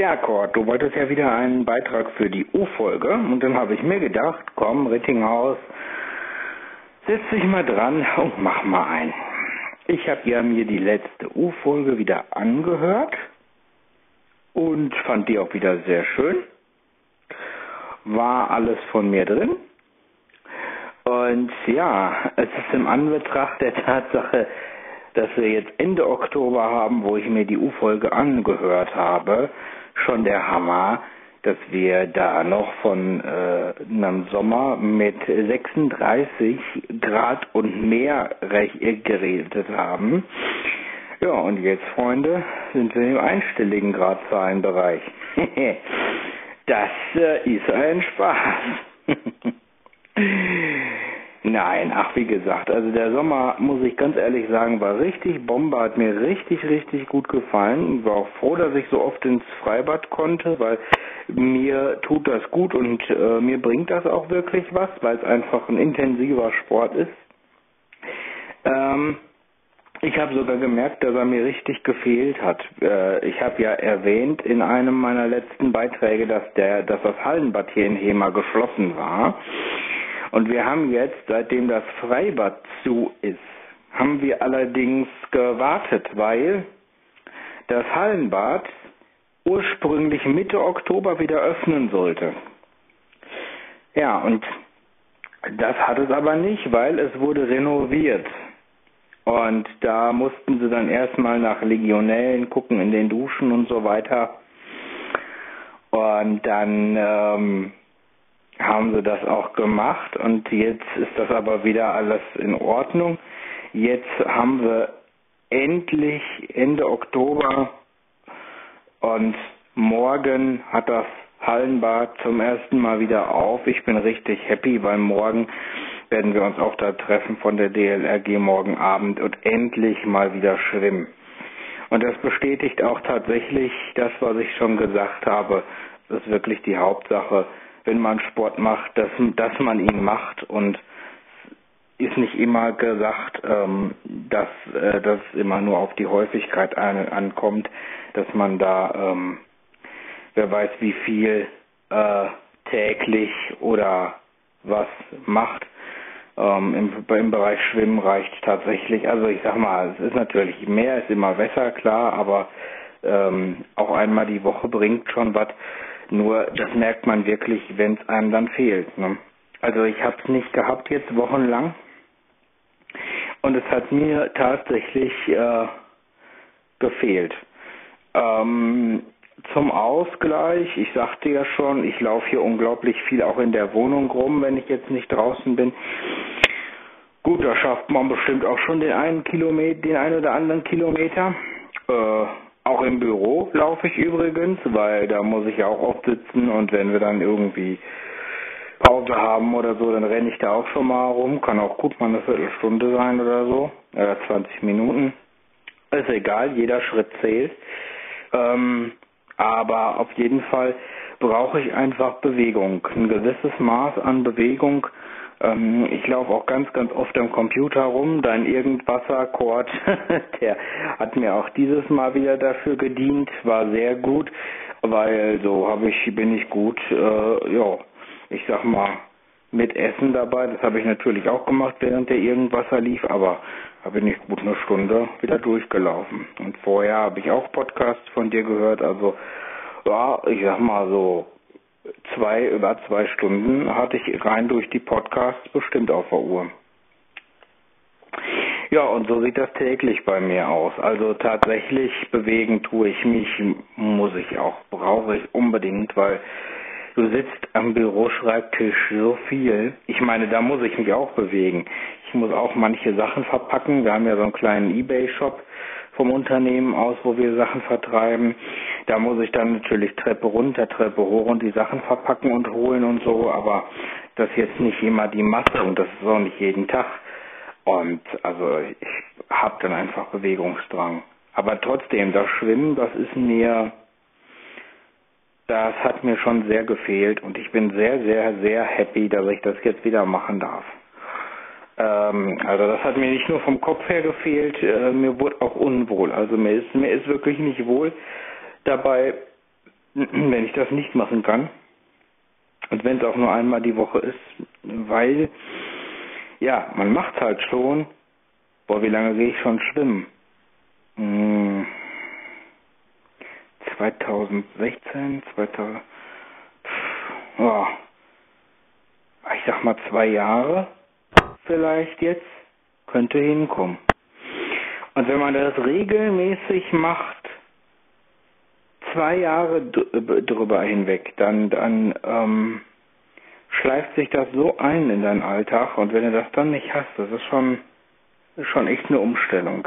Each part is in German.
Ja, Kurt, du wolltest ja wieder einen Beitrag für die U-Folge und dann habe ich mir gedacht, komm, Rittinghaus, setz dich mal dran und mach mal ein. Ich habe ja mir die letzte U-Folge wieder angehört und fand die auch wieder sehr schön. War alles von mir drin. Und ja, es ist im Anbetracht der Tatsache, dass wir jetzt Ende Oktober haben, wo ich mir die U-Folge angehört habe, schon der Hammer, dass wir da noch von äh, einem Sommer mit 36 Grad und mehr geredet haben. Ja, und jetzt, Freunde, sind wir im einstelligen Gradzahlenbereich. das äh, ist ein Spaß. Nein, ach wie gesagt, also der Sommer, muss ich ganz ehrlich sagen, war richtig Bombe, hat mir richtig, richtig gut gefallen. War auch froh, dass ich so oft ins Freibad konnte, weil mir tut das gut und äh, mir bringt das auch wirklich was, weil es einfach ein intensiver Sport ist. Ähm, ich habe sogar gemerkt, dass er mir richtig gefehlt hat. Äh, ich habe ja erwähnt in einem meiner letzten Beiträge, dass der, dass das Hallenbad hier in Hema geschlossen war. Und wir haben jetzt, seitdem das Freibad zu ist, haben wir allerdings gewartet, weil das Hallenbad ursprünglich Mitte Oktober wieder öffnen sollte. Ja, und das hat es aber nicht, weil es wurde renoviert. Und da mussten sie dann erstmal nach Legionellen gucken in den Duschen und so weiter. Und dann ähm, haben sie das auch gemacht und jetzt ist das aber wieder alles in Ordnung. Jetzt haben wir endlich Ende Oktober und morgen hat das Hallenbad zum ersten Mal wieder auf. Ich bin richtig happy, weil morgen werden wir uns auch da treffen von der DLRG morgen Abend und endlich mal wieder schwimmen. Und das bestätigt auch tatsächlich das, was ich schon gesagt habe. Das ist wirklich die Hauptsache wenn man Sport macht, dass, dass man ihn macht und ist nicht immer gesagt, ähm, dass äh, das immer nur auf die Häufigkeit an, ankommt, dass man da, ähm, wer weiß wie viel äh, täglich oder was macht. Ähm, im, Im Bereich Schwimmen reicht tatsächlich, also ich sag mal, es ist natürlich mehr, ist immer besser, klar, aber ähm, auch einmal die Woche bringt schon was. Nur das merkt man wirklich, wenn es einem dann fehlt. Ne? Also ich habe es nicht gehabt jetzt wochenlang und es hat mir tatsächlich äh, gefehlt. Ähm, zum Ausgleich, ich sagte ja schon, ich laufe hier unglaublich viel auch in der Wohnung rum, wenn ich jetzt nicht draußen bin. Gut, da schafft man bestimmt auch schon den einen Kilometer, den einen oder anderen Kilometer. Äh, auch im Büro laufe ich übrigens, weil da muss ich auch oft sitzen und wenn wir dann irgendwie Pause haben oder so, dann renne ich da auch schon mal rum. Kann auch gut mal eine Viertelstunde sein oder so, oder 20 Minuten. Ist egal, jeder Schritt zählt. Ähm, aber auf jeden Fall brauche ich einfach Bewegung. Ein gewisses Maß an Bewegung ähm, ich laufe auch ganz, ganz oft am Computer rum. Dein Irgendwasser-Chord, der hat mir auch dieses Mal wieder dafür gedient, war sehr gut, weil so habe ich, bin ich gut, äh, ja, ich sag mal, mit Essen dabei. Das habe ich natürlich auch gemacht, während der Irgendwasser lief, aber da bin ich gut eine Stunde wieder durchgelaufen. Und vorher habe ich auch Podcasts von dir gehört, also ja, ich sag mal so zwei, über zwei Stunden hatte ich rein durch die Podcasts bestimmt auf der Uhr. Ja, und so sieht das täglich bei mir aus. Also tatsächlich bewegen tue ich mich, muss ich auch, brauche ich unbedingt, weil du sitzt am Büroschreibtisch so viel. Ich meine, da muss ich mich auch bewegen. Ich muss auch manche Sachen verpacken. Wir haben ja so einen kleinen Ebay-Shop vom Unternehmen aus, wo wir Sachen vertreiben. Da muss ich dann natürlich Treppe runter, Treppe hoch und die Sachen verpacken und holen und so, aber das ist jetzt nicht immer die Masse und das ist auch nicht jeden Tag. Und also ich habe dann einfach Bewegungsdrang. Aber trotzdem, das Schwimmen, das ist mir, das hat mir schon sehr gefehlt und ich bin sehr, sehr, sehr happy, dass ich das jetzt wieder machen darf. Ähm, also das hat mir nicht nur vom Kopf her gefehlt, äh, mir wurde auch unwohl. Also mir ist, mir ist wirklich nicht wohl dabei, wenn ich das nicht machen kann. Und wenn es auch nur einmal die Woche ist, weil, ja, man macht halt schon. Boah, wie lange gehe ich schon schwimmen? Hm, 2016, 2000, oh, ich sag mal zwei Jahre vielleicht jetzt, könnte hinkommen. Und wenn man das regelmäßig macht, zwei Jahre drüber hinweg, dann, dann ähm, schleift sich das so ein in deinen Alltag und wenn du das dann nicht hast, das ist schon, ist schon echt eine Umstellung.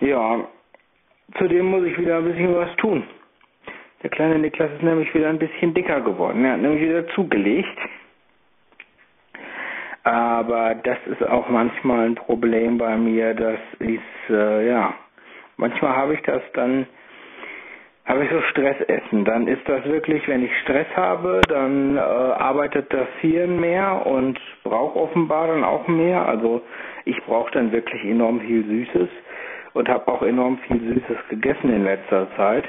Ja, zudem muss ich wieder ein bisschen was tun. Der kleine Niklas ist nämlich wieder ein bisschen dicker geworden. Er hat nämlich wieder zugelegt. Aber das ist auch manchmal ein Problem bei mir. Das ist, äh, ja, manchmal habe ich das dann, habe ich so Stressessen. Dann ist das wirklich, wenn ich Stress habe, dann äh, arbeitet das Hirn mehr und braucht offenbar dann auch mehr. Also ich brauche dann wirklich enorm viel Süßes und habe auch enorm viel Süßes gegessen in letzter Zeit.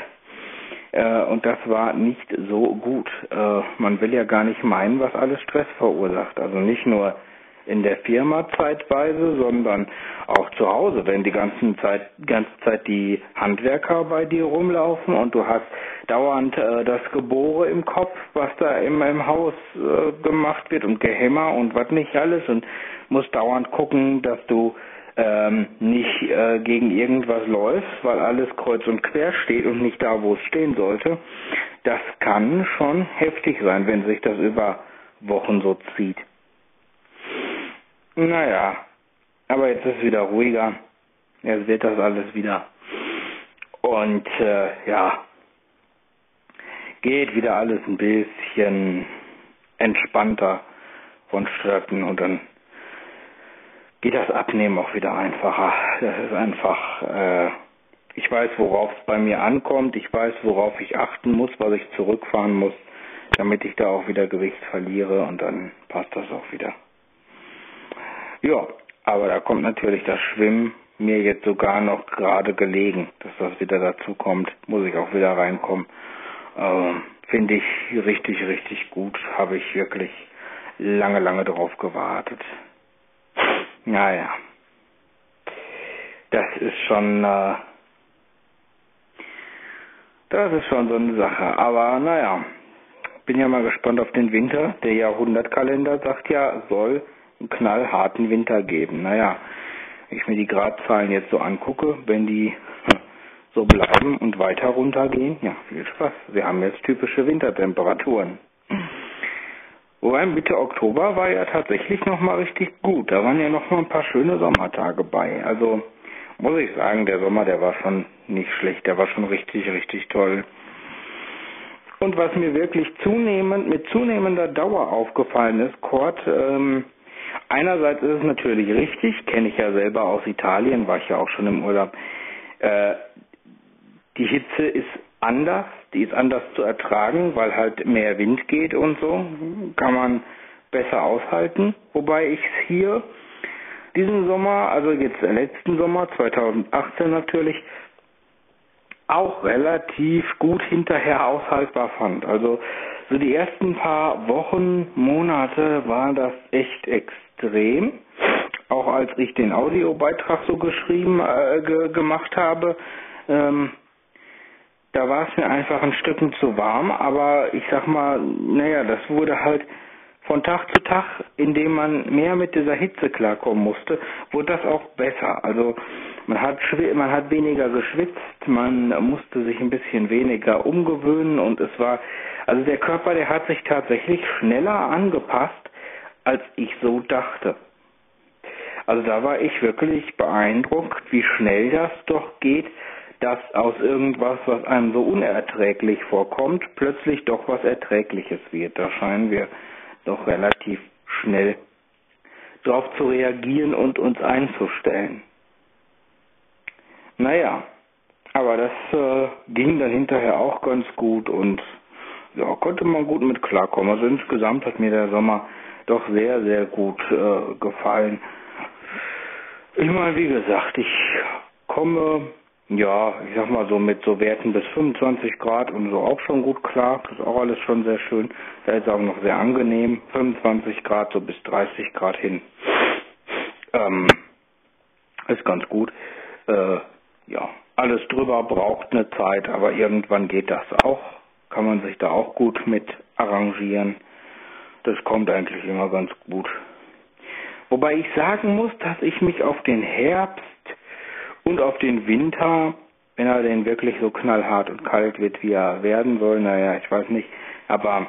Äh, und das war nicht so gut. Äh, man will ja gar nicht meinen, was alles Stress verursacht. Also nicht nur in der Firma zeitweise, sondern auch zu Hause, wenn die ganze Zeit, ganze Zeit die Handwerker bei dir rumlaufen und du hast dauernd äh, das Gebore im Kopf, was da immer im Haus äh, gemacht wird und Gehämmer und was nicht alles und musst dauernd gucken, dass du ähm, nicht äh, gegen irgendwas läufst, weil alles kreuz und quer steht und nicht da, wo es stehen sollte. Das kann schon heftig sein, wenn sich das über Wochen so zieht. Naja, aber jetzt ist es wieder ruhiger. Jetzt wird das alles wieder. Und äh, ja, geht wieder alles ein bisschen entspannter vonstatten und dann geht das Abnehmen auch wieder einfacher. Das ist einfach, äh, ich weiß, worauf es bei mir ankommt, ich weiß, worauf ich achten muss, was ich zurückfahren muss, damit ich da auch wieder Gewicht verliere und dann passt das auch wieder. Ja, aber da kommt natürlich das Schwimmen mir jetzt sogar noch gerade gelegen, dass das wieder dazu kommt, muss ich auch wieder reinkommen. Ähm, Finde ich richtig, richtig gut, habe ich wirklich lange, lange drauf gewartet. Naja, das ist schon, äh, das ist schon so eine Sache. Aber naja, bin ja mal gespannt auf den Winter. Der Jahrhundertkalender sagt ja, soll einen knallharten Winter geben. Naja, wenn ich mir die Gradzahlen jetzt so angucke, wenn die so bleiben und weiter runtergehen, ja, viel Spaß. Wir haben jetzt typische Wintertemperaturen. Wobei Mitte Oktober war ja tatsächlich nochmal richtig gut. Da waren ja nochmal ein paar schöne Sommertage bei. Also muss ich sagen, der Sommer, der war schon nicht schlecht. Der war schon richtig, richtig toll. Und was mir wirklich zunehmend, mit zunehmender Dauer aufgefallen ist, Kurt, ähm, einerseits ist es natürlich richtig, kenne ich ja selber aus Italien, war ich ja auch schon im Urlaub. Äh, die Hitze ist anders, die ist anders zu ertragen, weil halt mehr Wind geht und so, kann man besser aushalten. Wobei ich es hier diesen Sommer, also jetzt letzten Sommer, 2018 natürlich, auch relativ gut hinterher aushaltbar fand. Also so die ersten paar Wochen, Monate war das echt extrem. Auch als ich den Audiobeitrag so geschrieben, äh, ge gemacht habe, ähm, da war es mir einfach ein Stücken zu warm, aber ich sag mal, naja, das wurde halt von Tag zu Tag, indem man mehr mit dieser Hitze klarkommen musste, wurde das auch besser. Also man hat man hat weniger geschwitzt, man musste sich ein bisschen weniger umgewöhnen und es war also der Körper, der hat sich tatsächlich schneller angepasst, als ich so dachte. Also da war ich wirklich beeindruckt, wie schnell das doch geht, dass aus irgendwas, was einem so unerträglich vorkommt, plötzlich doch was Erträgliches wird. Da scheinen wir doch relativ schnell darauf zu reagieren und uns einzustellen. Naja, aber das äh, ging dann hinterher auch ganz gut und ja, konnte man gut mit klarkommen. Also insgesamt hat mir der Sommer doch sehr, sehr gut äh, gefallen. Ich meine, wie gesagt, ich komme ja, ich sag mal so mit so Werten bis 25 Grad und so auch schon gut klar. Das ist auch alles schon sehr schön. Da ist auch noch sehr angenehm. 25 Grad so bis 30 Grad hin. Ähm, ist ganz gut. Äh, ja, alles drüber braucht eine Zeit, aber irgendwann geht das auch. Kann man sich da auch gut mit arrangieren. Das kommt eigentlich immer ganz gut. Wobei ich sagen muss, dass ich mich auf den Herbst und auf den Winter, wenn er denn wirklich so knallhart und kalt wird, wie er werden soll, naja, ich weiß nicht, aber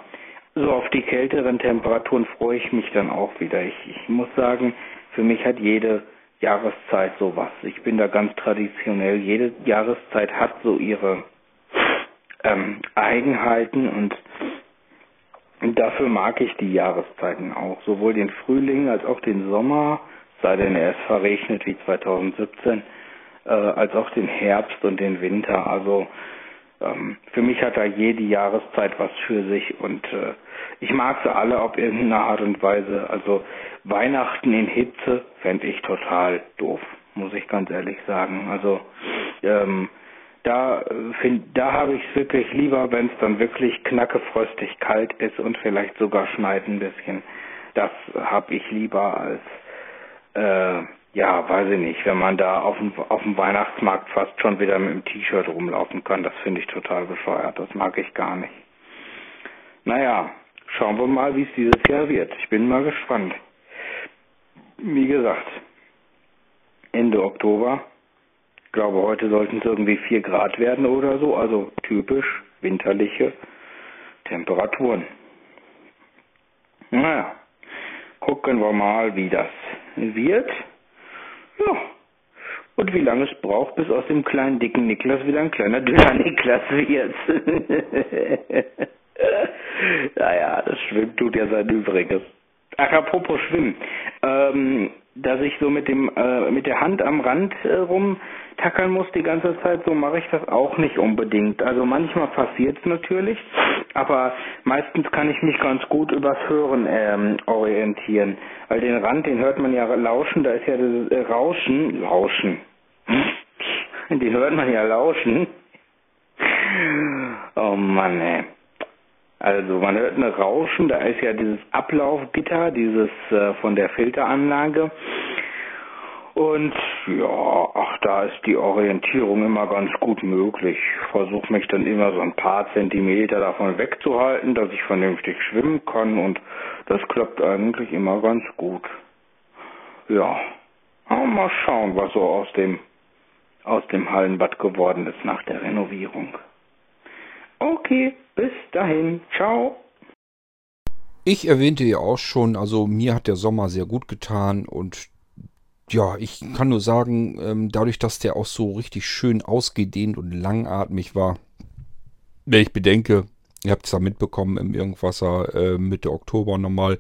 so auf die kälteren Temperaturen freue ich mich dann auch wieder. Ich, ich muss sagen, für mich hat jede Jahreszeit sowas. Ich bin da ganz traditionell. Jede Jahreszeit hat so ihre ähm, Eigenheiten und dafür mag ich die Jahreszeiten auch. Sowohl den Frühling als auch den Sommer, sei denn er ist verregnet wie 2017 äh, als auch den Herbst und den Winter. Also ähm, für mich hat da jede Jahreszeit was für sich und äh, ich mag sie alle auf irgendeine Art und Weise. Also Weihnachten in Hitze fände ich total doof, muss ich ganz ehrlich sagen. Also ähm, da find, da habe ich es wirklich lieber, wenn es dann wirklich knackefrostig kalt ist und vielleicht sogar schneit ein bisschen. Das habe ich lieber als äh, ja, weiß ich nicht, wenn man da auf dem, auf dem Weihnachtsmarkt fast schon wieder mit dem T-Shirt rumlaufen kann, das finde ich total bescheuert. Das mag ich gar nicht. Naja, schauen wir mal, wie es dieses Jahr wird. Ich bin mal gespannt. Wie gesagt, Ende Oktober. Ich glaube, heute sollten es irgendwie 4 Grad werden oder so, also typisch winterliche Temperaturen. Naja, gucken wir mal, wie das wird. Ja. Und wie lange es braucht, bis aus dem kleinen dicken Niklas wieder ein kleiner dünner Niklas wird. naja, das Schwimmen tut ja sein Übriges. Ach, apropos Schwimmen. Ähm, dass ich so mit dem äh, mit der Hand am Rand äh, rumtackern muss die ganze Zeit, so mache ich das auch nicht unbedingt. Also manchmal passiert es natürlich, aber meistens kann ich mich ganz gut übers Hören ähm, orientieren. Weil den Rand, den hört man ja lauschen, da ist ja das äh, Rauschen, Lauschen. Den hört man ja lauschen. Oh Mann, ey. Also man hört eine Rauschen, da ist ja dieses Ablaufgitter, dieses äh, von der Filteranlage. Und ja, ach, da ist die Orientierung immer ganz gut möglich. Ich versuche mich dann immer so ein paar Zentimeter davon wegzuhalten, dass ich vernünftig schwimmen kann und das klappt eigentlich immer ganz gut. Ja, mal schauen, was so aus dem aus dem Hallenbad geworden ist nach der Renovierung. Okay, bis dahin. Ciao. Ich erwähnte ja auch schon, also mir hat der Sommer sehr gut getan und ja, ich kann nur sagen, ähm, dadurch, dass der auch so richtig schön ausgedehnt und langatmig war, wenn ich bedenke, ihr habt es ja mitbekommen im Irgendwasser äh, Mitte Oktober nochmal,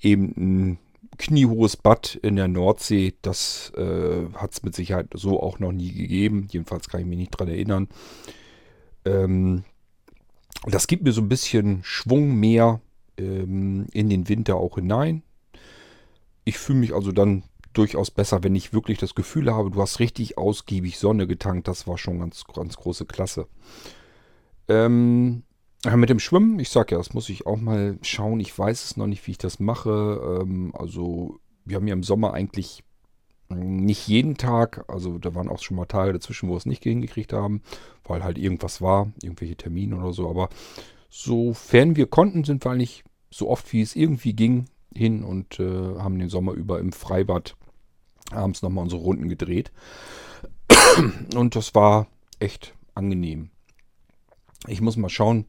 eben ein kniehohes Bad in der Nordsee, das äh, hat es mit Sicherheit so auch noch nie gegeben. Jedenfalls kann ich mich nicht dran erinnern. Ähm, das gibt mir so ein bisschen Schwung mehr ähm, in den Winter auch hinein. Ich fühle mich also dann durchaus besser, wenn ich wirklich das Gefühl habe, du hast richtig ausgiebig Sonne getankt. Das war schon ganz, ganz große Klasse. Ähm, mit dem Schwimmen, ich sag ja, das muss ich auch mal schauen. Ich weiß es noch nicht, wie ich das mache. Ähm, also, wir haben ja im Sommer eigentlich nicht jeden Tag, also da waren auch schon mal Tage dazwischen, wo wir es nicht hingekriegt haben, weil halt irgendwas war, irgendwelche Termine oder so. Aber sofern wir konnten, sind wir eigentlich so oft wie es irgendwie ging hin und äh, haben den Sommer über im Freibad abends nochmal unsere Runden gedreht. Und das war echt angenehm. Ich muss mal schauen,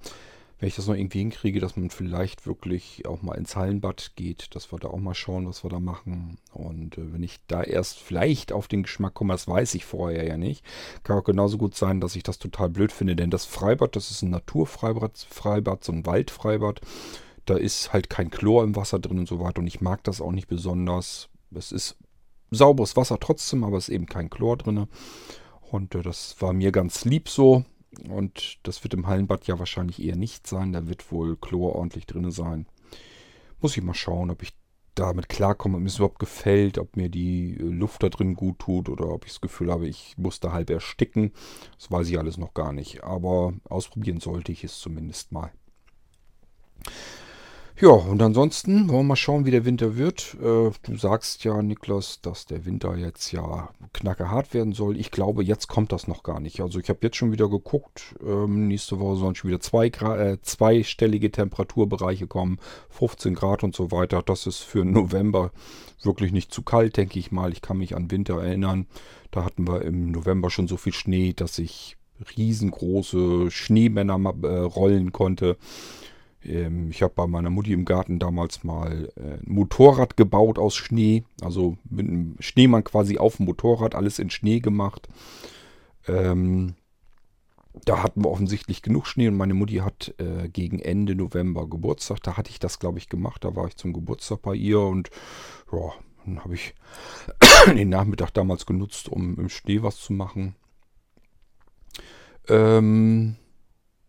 wenn ich das noch irgendwie hinkriege, dass man vielleicht wirklich auch mal ins Hallenbad geht, dass wir da auch mal schauen, was wir da machen. Und äh, wenn ich da erst vielleicht auf den Geschmack komme, das weiß ich vorher ja nicht, kann auch genauso gut sein, dass ich das total blöd finde. Denn das Freibad, das ist ein Naturfreibad, Freibad, so ein Waldfreibad. Da ist halt kein Chlor im Wasser drin und so weiter. Und ich mag das auch nicht besonders. Es ist sauberes Wasser trotzdem, aber es ist eben kein Chlor drin. Und äh, das war mir ganz lieb so. Und das wird im Hallenbad ja wahrscheinlich eher nicht sein. Da wird wohl Chlor ordentlich drin sein. Muss ich mal schauen, ob ich damit klarkomme, ob mir es überhaupt gefällt, ob mir die äh, Luft da drin gut tut oder ob ich das Gefühl habe, ich muss da halb ersticken. Das weiß ich alles noch gar nicht. Aber ausprobieren sollte ich es zumindest mal. Ja, und ansonsten wollen wir mal schauen, wie der Winter wird. Äh, du sagst ja, Niklas, dass der Winter jetzt ja knackerhart werden soll. Ich glaube, jetzt kommt das noch gar nicht. Also ich habe jetzt schon wieder geguckt. Ähm, nächste Woche sollen schon wieder zwei äh, zweistellige Temperaturbereiche kommen. 15 Grad und so weiter. Das ist für November wirklich nicht zu kalt, denke ich mal. Ich kann mich an Winter erinnern. Da hatten wir im November schon so viel Schnee, dass ich riesengroße Schneemänner äh, rollen konnte. Ähm, ich habe bei meiner Mutti im Garten damals mal äh, ein Motorrad gebaut aus Schnee. Also mit einem Schneemann quasi auf dem Motorrad, alles in Schnee gemacht. Ähm, da hatten wir offensichtlich genug Schnee und meine Mutti hat äh, gegen Ende November Geburtstag. Da hatte ich das, glaube ich, gemacht. Da war ich zum Geburtstag bei ihr und ja, dann habe ich den Nachmittag damals genutzt, um im Schnee was zu machen. Ähm,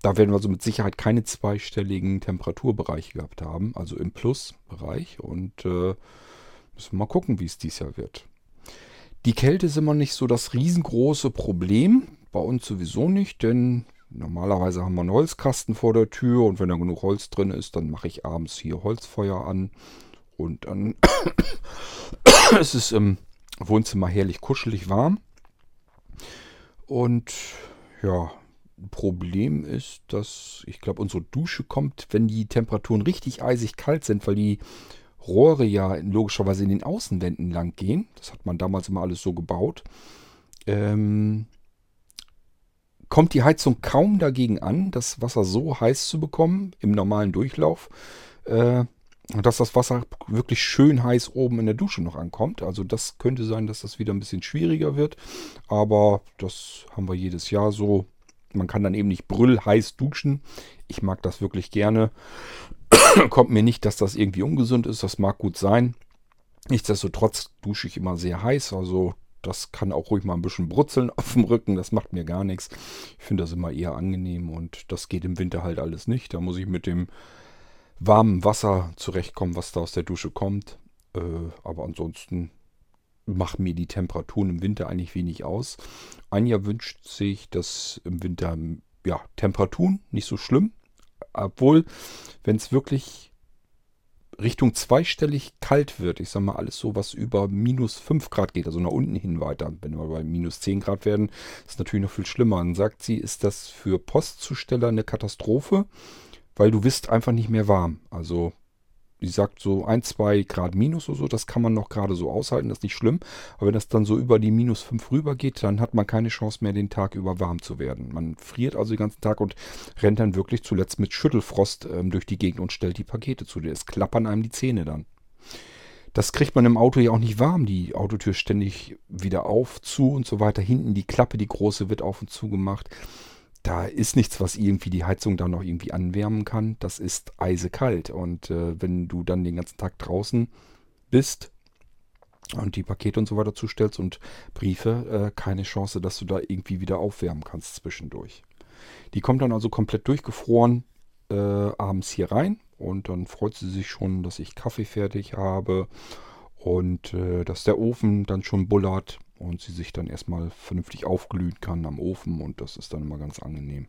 da werden wir so mit Sicherheit keine zweistelligen Temperaturbereiche gehabt haben, also im Plusbereich. Und äh, müssen wir mal gucken, wie es dieses Jahr wird. Die Kälte ist immer nicht so das riesengroße Problem. Bei uns sowieso nicht, denn normalerweise haben wir einen Holzkasten vor der Tür und wenn da genug Holz drin ist, dann mache ich abends hier Holzfeuer an und dann ist es im Wohnzimmer herrlich kuschelig warm. Und ja, Problem ist, dass ich glaube, unsere Dusche kommt, wenn die Temperaturen richtig eisig kalt sind, weil die Rohre ja logischerweise in den Außenwänden lang gehen. Das hat man damals immer alles so gebaut. Ähm, kommt die Heizung kaum dagegen an, das Wasser so heiß zu bekommen im normalen Durchlauf, äh, dass das Wasser wirklich schön heiß oben in der Dusche noch ankommt. Also das könnte sein, dass das wieder ein bisschen schwieriger wird. Aber das haben wir jedes Jahr so. Man kann dann eben nicht brüllheiß duschen. Ich mag das wirklich gerne. Kommt mir nicht, dass das irgendwie ungesund ist. Das mag gut sein. Nichtsdestotrotz dusche ich immer sehr heiß. Also das kann auch ruhig mal ein bisschen brutzeln auf dem Rücken. Das macht mir gar nichts. Ich finde das immer eher angenehm und das geht im Winter halt alles nicht. Da muss ich mit dem warmen Wasser zurechtkommen, was da aus der Dusche kommt. Äh, aber ansonsten machen mir die Temperaturen im Winter eigentlich wenig aus. Anja wünscht sich, dass im Winter ja, Temperaturen nicht so schlimm. Obwohl, wenn es wirklich Richtung zweistellig kalt wird, ich sag mal alles so, was über minus 5 Grad geht, also nach unten hin weiter, wenn wir bei minus 10 Grad werden, ist natürlich noch viel schlimmer. Dann sagt sie, ist das für Postzusteller eine Katastrophe, weil du bist einfach nicht mehr warm. Also die sagt so ein, zwei Grad minus oder so, das kann man noch gerade so aushalten, das ist nicht schlimm. Aber wenn das dann so über die minus 5 rüber geht, dann hat man keine Chance mehr, den Tag über warm zu werden. Man friert also den ganzen Tag und rennt dann wirklich zuletzt mit Schüttelfrost ähm, durch die Gegend und stellt die Pakete zu. Es klappern einem die Zähne dann. Das kriegt man im Auto ja auch nicht warm. Die Autotür ständig wieder auf, zu und so weiter. Hinten die Klappe, die große, wird auf und zu gemacht da ist nichts, was irgendwie die Heizung da noch irgendwie anwärmen kann. Das ist eisekalt. Und äh, wenn du dann den ganzen Tag draußen bist und die Pakete und so weiter zustellst und Briefe, äh, keine Chance, dass du da irgendwie wieder aufwärmen kannst zwischendurch. Die kommt dann also komplett durchgefroren äh, abends hier rein und dann freut sie sich schon, dass ich Kaffee fertig habe und äh, dass der Ofen dann schon bullert und sie sich dann erstmal vernünftig aufglühen kann am Ofen und das ist dann immer ganz angenehm.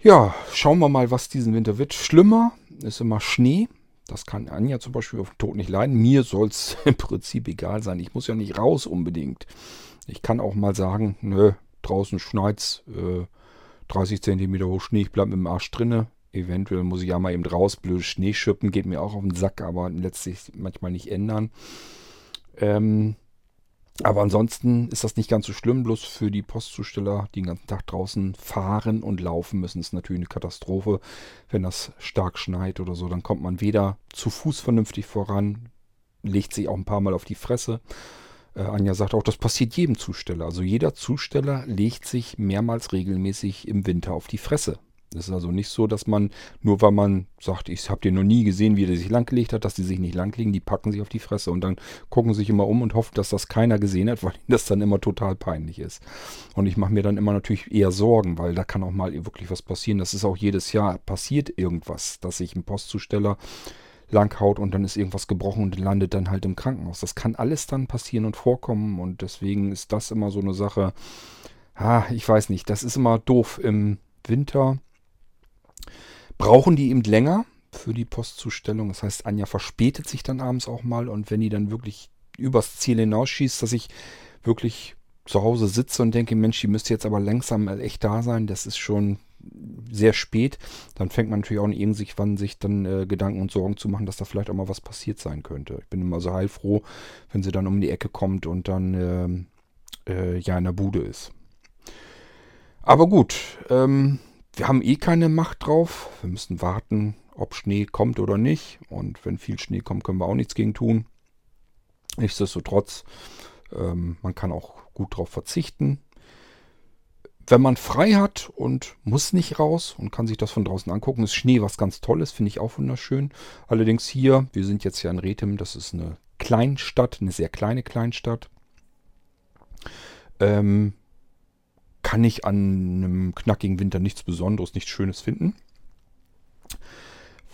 Ja, schauen wir mal, was diesen Winter wird. Schlimmer ist immer Schnee. Das kann Anja zum Beispiel auf den Tod nicht leiden. Mir soll es im Prinzip egal sein. Ich muss ja nicht raus unbedingt. Ich kann auch mal sagen, nö, draußen schneit's äh, 30 cm hoch Schnee, ich bleibe mit dem Arsch drinne. Eventuell muss ich ja mal eben raus, blöde Schneeschippen, geht mir auch auf den Sack, aber letztlich manchmal nicht ändern. Ähm, aber ansonsten ist das nicht ganz so schlimm. Bloß für die Postzusteller, die den ganzen Tag draußen fahren und laufen müssen, ist natürlich eine Katastrophe. Wenn das stark schneit oder so, dann kommt man weder zu Fuß vernünftig voran, legt sich auch ein paar Mal auf die Fresse. Äh, Anja sagt auch, das passiert jedem Zusteller. Also jeder Zusteller legt sich mehrmals regelmäßig im Winter auf die Fresse. Es ist also nicht so, dass man, nur weil man sagt, ich habe den noch nie gesehen, wie der sich langgelegt hat, dass die sich nicht langlegen, die packen sich auf die Fresse und dann gucken sich immer um und hoffen, dass das keiner gesehen hat, weil das dann immer total peinlich ist. Und ich mache mir dann immer natürlich eher Sorgen, weil da kann auch mal wirklich was passieren. Das ist auch jedes Jahr passiert irgendwas, dass sich ein Postzusteller langhaut und dann ist irgendwas gebrochen und landet dann halt im Krankenhaus. Das kann alles dann passieren und vorkommen und deswegen ist das immer so eine Sache. Ah, ich weiß nicht, das ist immer doof im Winter. Brauchen die eben länger für die Postzustellung. Das heißt, Anja verspätet sich dann abends auch mal und wenn die dann wirklich übers Ziel hinausschießt, dass ich wirklich zu Hause sitze und denke, Mensch, die müsste jetzt aber langsam echt da sein, das ist schon sehr spät, dann fängt man natürlich auch an, irgendwann sich dann äh, Gedanken und Sorgen zu machen, dass da vielleicht auch mal was passiert sein könnte. Ich bin immer so heilfroh, wenn sie dann um die Ecke kommt und dann äh, äh, ja in der Bude ist. Aber gut, ähm, wir haben eh keine Macht drauf. Wir müssen warten, ob Schnee kommt oder nicht. Und wenn viel Schnee kommt, können wir auch nichts gegen tun. Nichtsdestotrotz, ähm, man kann auch gut darauf verzichten wenn man frei hat und muss nicht raus und kann sich das von draußen angucken, ist Schnee was ganz Tolles, finde ich auch wunderschön. Allerdings hier, wir sind jetzt ja in Rethem, das ist eine Kleinstadt, eine sehr kleine Kleinstadt. Ähm, kann ich an einem knackigen Winter nichts Besonderes, nichts Schönes finden.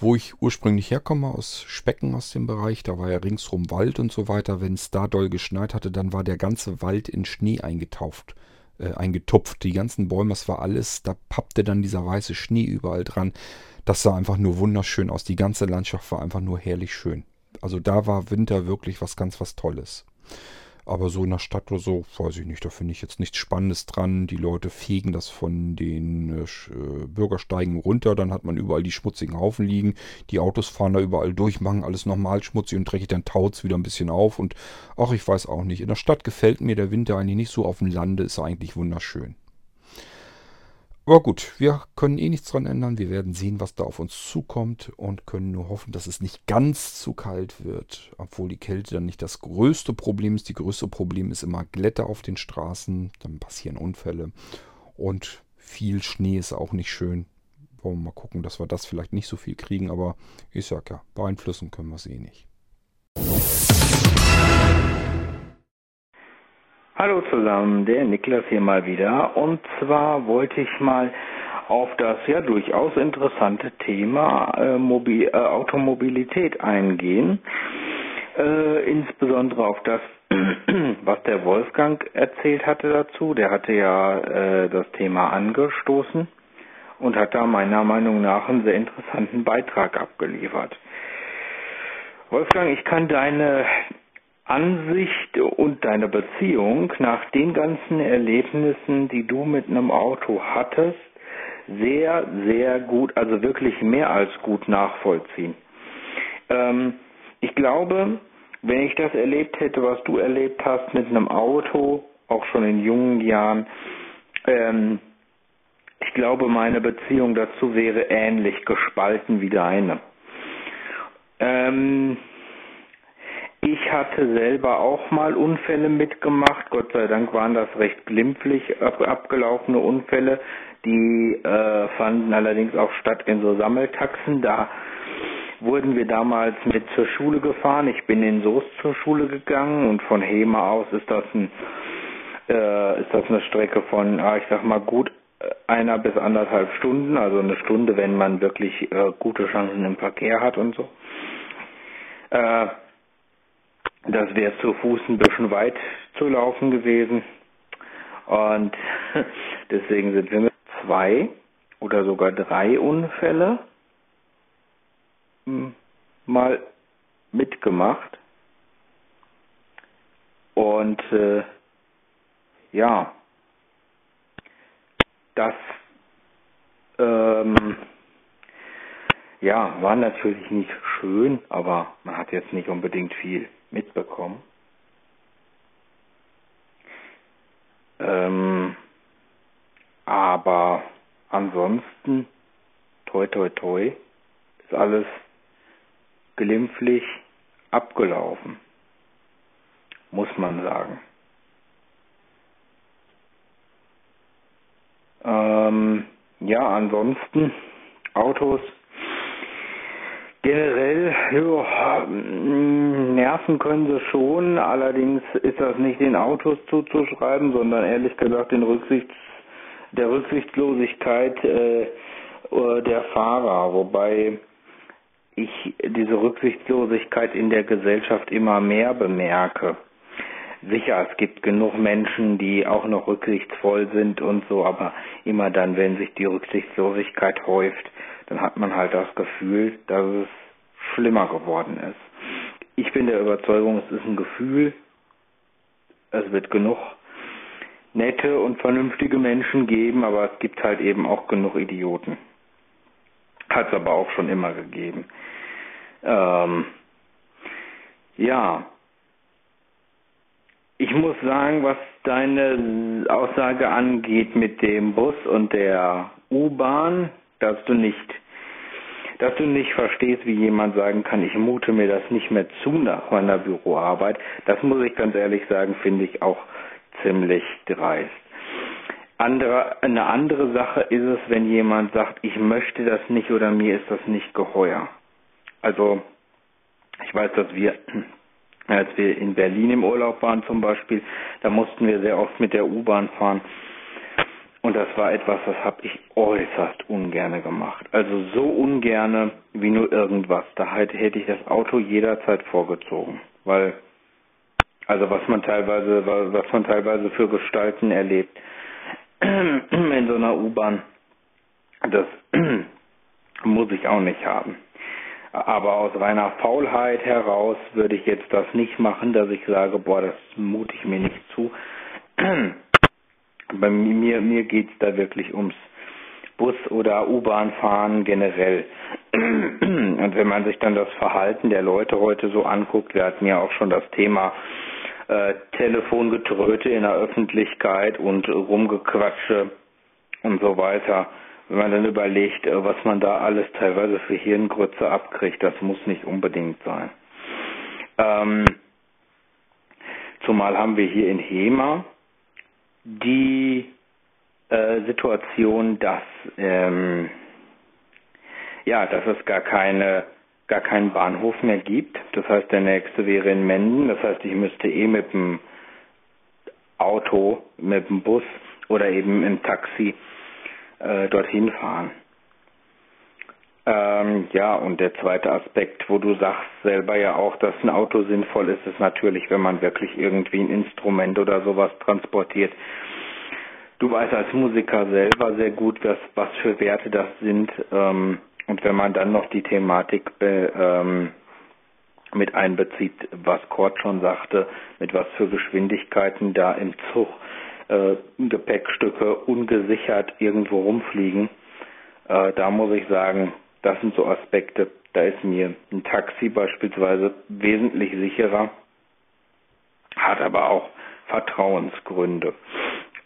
Wo ich ursprünglich herkomme, aus Specken aus dem Bereich, da war ja ringsrum Wald und so weiter. Wenn es da doll geschneit hatte, dann war der ganze Wald in Schnee eingetaucht äh, eingetupft. Die ganzen Bäume, das war alles, da pappte dann dieser weiße Schnee überall dran. Das sah einfach nur wunderschön aus. Die ganze Landschaft war einfach nur herrlich schön. Also da war Winter wirklich was ganz was Tolles. Aber so in der Stadt oder so, weiß ich nicht, da finde ich jetzt nichts Spannendes dran. Die Leute fegen das von den äh, äh, Bürgersteigen runter, dann hat man überall die schmutzigen Haufen liegen. Die Autos fahren da überall durch, machen alles normal schmutzig und dreckig, dann taut es wieder ein bisschen auf. Und ach, ich weiß auch nicht. In der Stadt gefällt mir der Winter eigentlich nicht so, auf dem Lande ist er eigentlich wunderschön. Aber gut, wir können eh nichts dran ändern. Wir werden sehen, was da auf uns zukommt und können nur hoffen, dass es nicht ganz zu kalt wird. Obwohl die Kälte dann nicht das größte Problem ist. Die größte Problem ist immer Glätte auf den Straßen. Dann passieren Unfälle. Und viel Schnee ist auch nicht schön. Wollen wir mal gucken, dass wir das vielleicht nicht so viel kriegen. Aber ich sag ja, beeinflussen können wir es eh nicht. Hallo zusammen, der Niklas hier mal wieder. Und zwar wollte ich mal auf das ja durchaus interessante Thema äh, Mobil, äh, Automobilität eingehen. Äh, insbesondere auf das, was der Wolfgang erzählt hatte dazu. Der hatte ja äh, das Thema angestoßen und hat da meiner Meinung nach einen sehr interessanten Beitrag abgeliefert. Wolfgang, ich kann deine Ansicht und deine Beziehung nach den ganzen Erlebnissen, die du mit einem Auto hattest, sehr, sehr gut, also wirklich mehr als gut nachvollziehen. Ähm, ich glaube, wenn ich das erlebt hätte, was du erlebt hast mit einem Auto, auch schon in jungen Jahren, ähm, ich glaube, meine Beziehung dazu wäre ähnlich gespalten wie deine. Ähm, ich hatte selber auch mal Unfälle mitgemacht. Gott sei Dank waren das recht glimpflich ab abgelaufene Unfälle. Die äh, fanden allerdings auch statt in so Sammeltaxen. Da wurden wir damals mit zur Schule gefahren. Ich bin in Soest zur Schule gegangen und von Hema aus ist das ein äh, ist das eine Strecke von, ah, ich sag mal gut äh, einer bis anderthalb Stunden, also eine Stunde, wenn man wirklich äh, gute Chancen im Verkehr hat und so. Äh, das wäre zu Fuß ein bisschen weit zu laufen gewesen. Und deswegen sind wir mit zwei oder sogar drei Unfälle hm, mal mitgemacht. Und äh, ja, das ähm, ja, war natürlich nicht schön, aber man hat jetzt nicht unbedingt viel mitbekommen. Ähm, aber ansonsten, toi toi toi, ist alles glimpflich abgelaufen, muss man sagen. Ähm, ja, ansonsten Autos Generell, ja, nerven können sie schon, allerdings ist das nicht den Autos zuzuschreiben, sondern ehrlich gesagt den Rücksichts, der Rücksichtslosigkeit äh, der Fahrer, wobei ich diese Rücksichtslosigkeit in der Gesellschaft immer mehr bemerke. Sicher, es gibt genug Menschen, die auch noch rücksichtsvoll sind und so, aber immer dann, wenn sich die Rücksichtslosigkeit häuft, dann hat man halt das Gefühl, dass es schlimmer geworden ist. Ich bin der Überzeugung, es ist ein Gefühl, es wird genug nette und vernünftige Menschen geben, aber es gibt halt eben auch genug Idioten. Hat es aber auch schon immer gegeben. Ähm, ja, ich muss sagen, was deine Aussage angeht mit dem Bus und der U-Bahn, dass du nicht, dass du nicht verstehst, wie jemand sagen kann, ich mute mir das nicht mehr zu nach meiner Büroarbeit. Das muss ich ganz ehrlich sagen, finde ich auch ziemlich dreist. Andere, eine andere Sache ist es, wenn jemand sagt, ich möchte das nicht oder mir ist das nicht geheuer. Also, ich weiß, dass wir, als wir in Berlin im Urlaub waren zum Beispiel, da mussten wir sehr oft mit der U-Bahn fahren. Und das war etwas, das habe ich äußerst ungerne gemacht. Also so ungerne wie nur irgendwas. Da hätte ich das Auto jederzeit vorgezogen. Weil also was man teilweise, was man teilweise für Gestalten erlebt in so einer U-Bahn, das muss ich auch nicht haben. Aber aus reiner Faulheit heraus würde ich jetzt das nicht machen, dass ich sage, boah, das mute ich mir nicht zu. Bei mir, mir geht's da wirklich ums Bus- oder U-Bahn fahren generell. Und wenn man sich dann das Verhalten der Leute heute so anguckt, wir hatten ja auch schon das Thema äh, Telefongetröte in der Öffentlichkeit und Rumgequatsche und so weiter. Wenn man dann überlegt, äh, was man da alles teilweise für Hirngrütze abkriegt, das muss nicht unbedingt sein. Ähm, zumal haben wir hier in Hema die äh, Situation, dass ähm, ja, dass es gar keine gar keinen Bahnhof mehr gibt. Das heißt, der nächste wäre in Menden. Das heißt, ich müsste eh mit dem Auto, mit dem Bus oder eben im Taxi äh, dorthin fahren. Ähm, ja, und der zweite Aspekt, wo du sagst selber ja auch, dass ein Auto sinnvoll ist, ist natürlich, wenn man wirklich irgendwie ein Instrument oder sowas transportiert. Du weißt als Musiker selber sehr gut, was, was für Werte das sind. Ähm, und wenn man dann noch die Thematik äh, ähm, mit einbezieht, was Kurt schon sagte, mit was für Geschwindigkeiten da im Zug äh, Gepäckstücke ungesichert irgendwo rumfliegen, äh, da muss ich sagen, das sind so Aspekte, da ist mir ein Taxi beispielsweise wesentlich sicherer, hat aber auch Vertrauensgründe.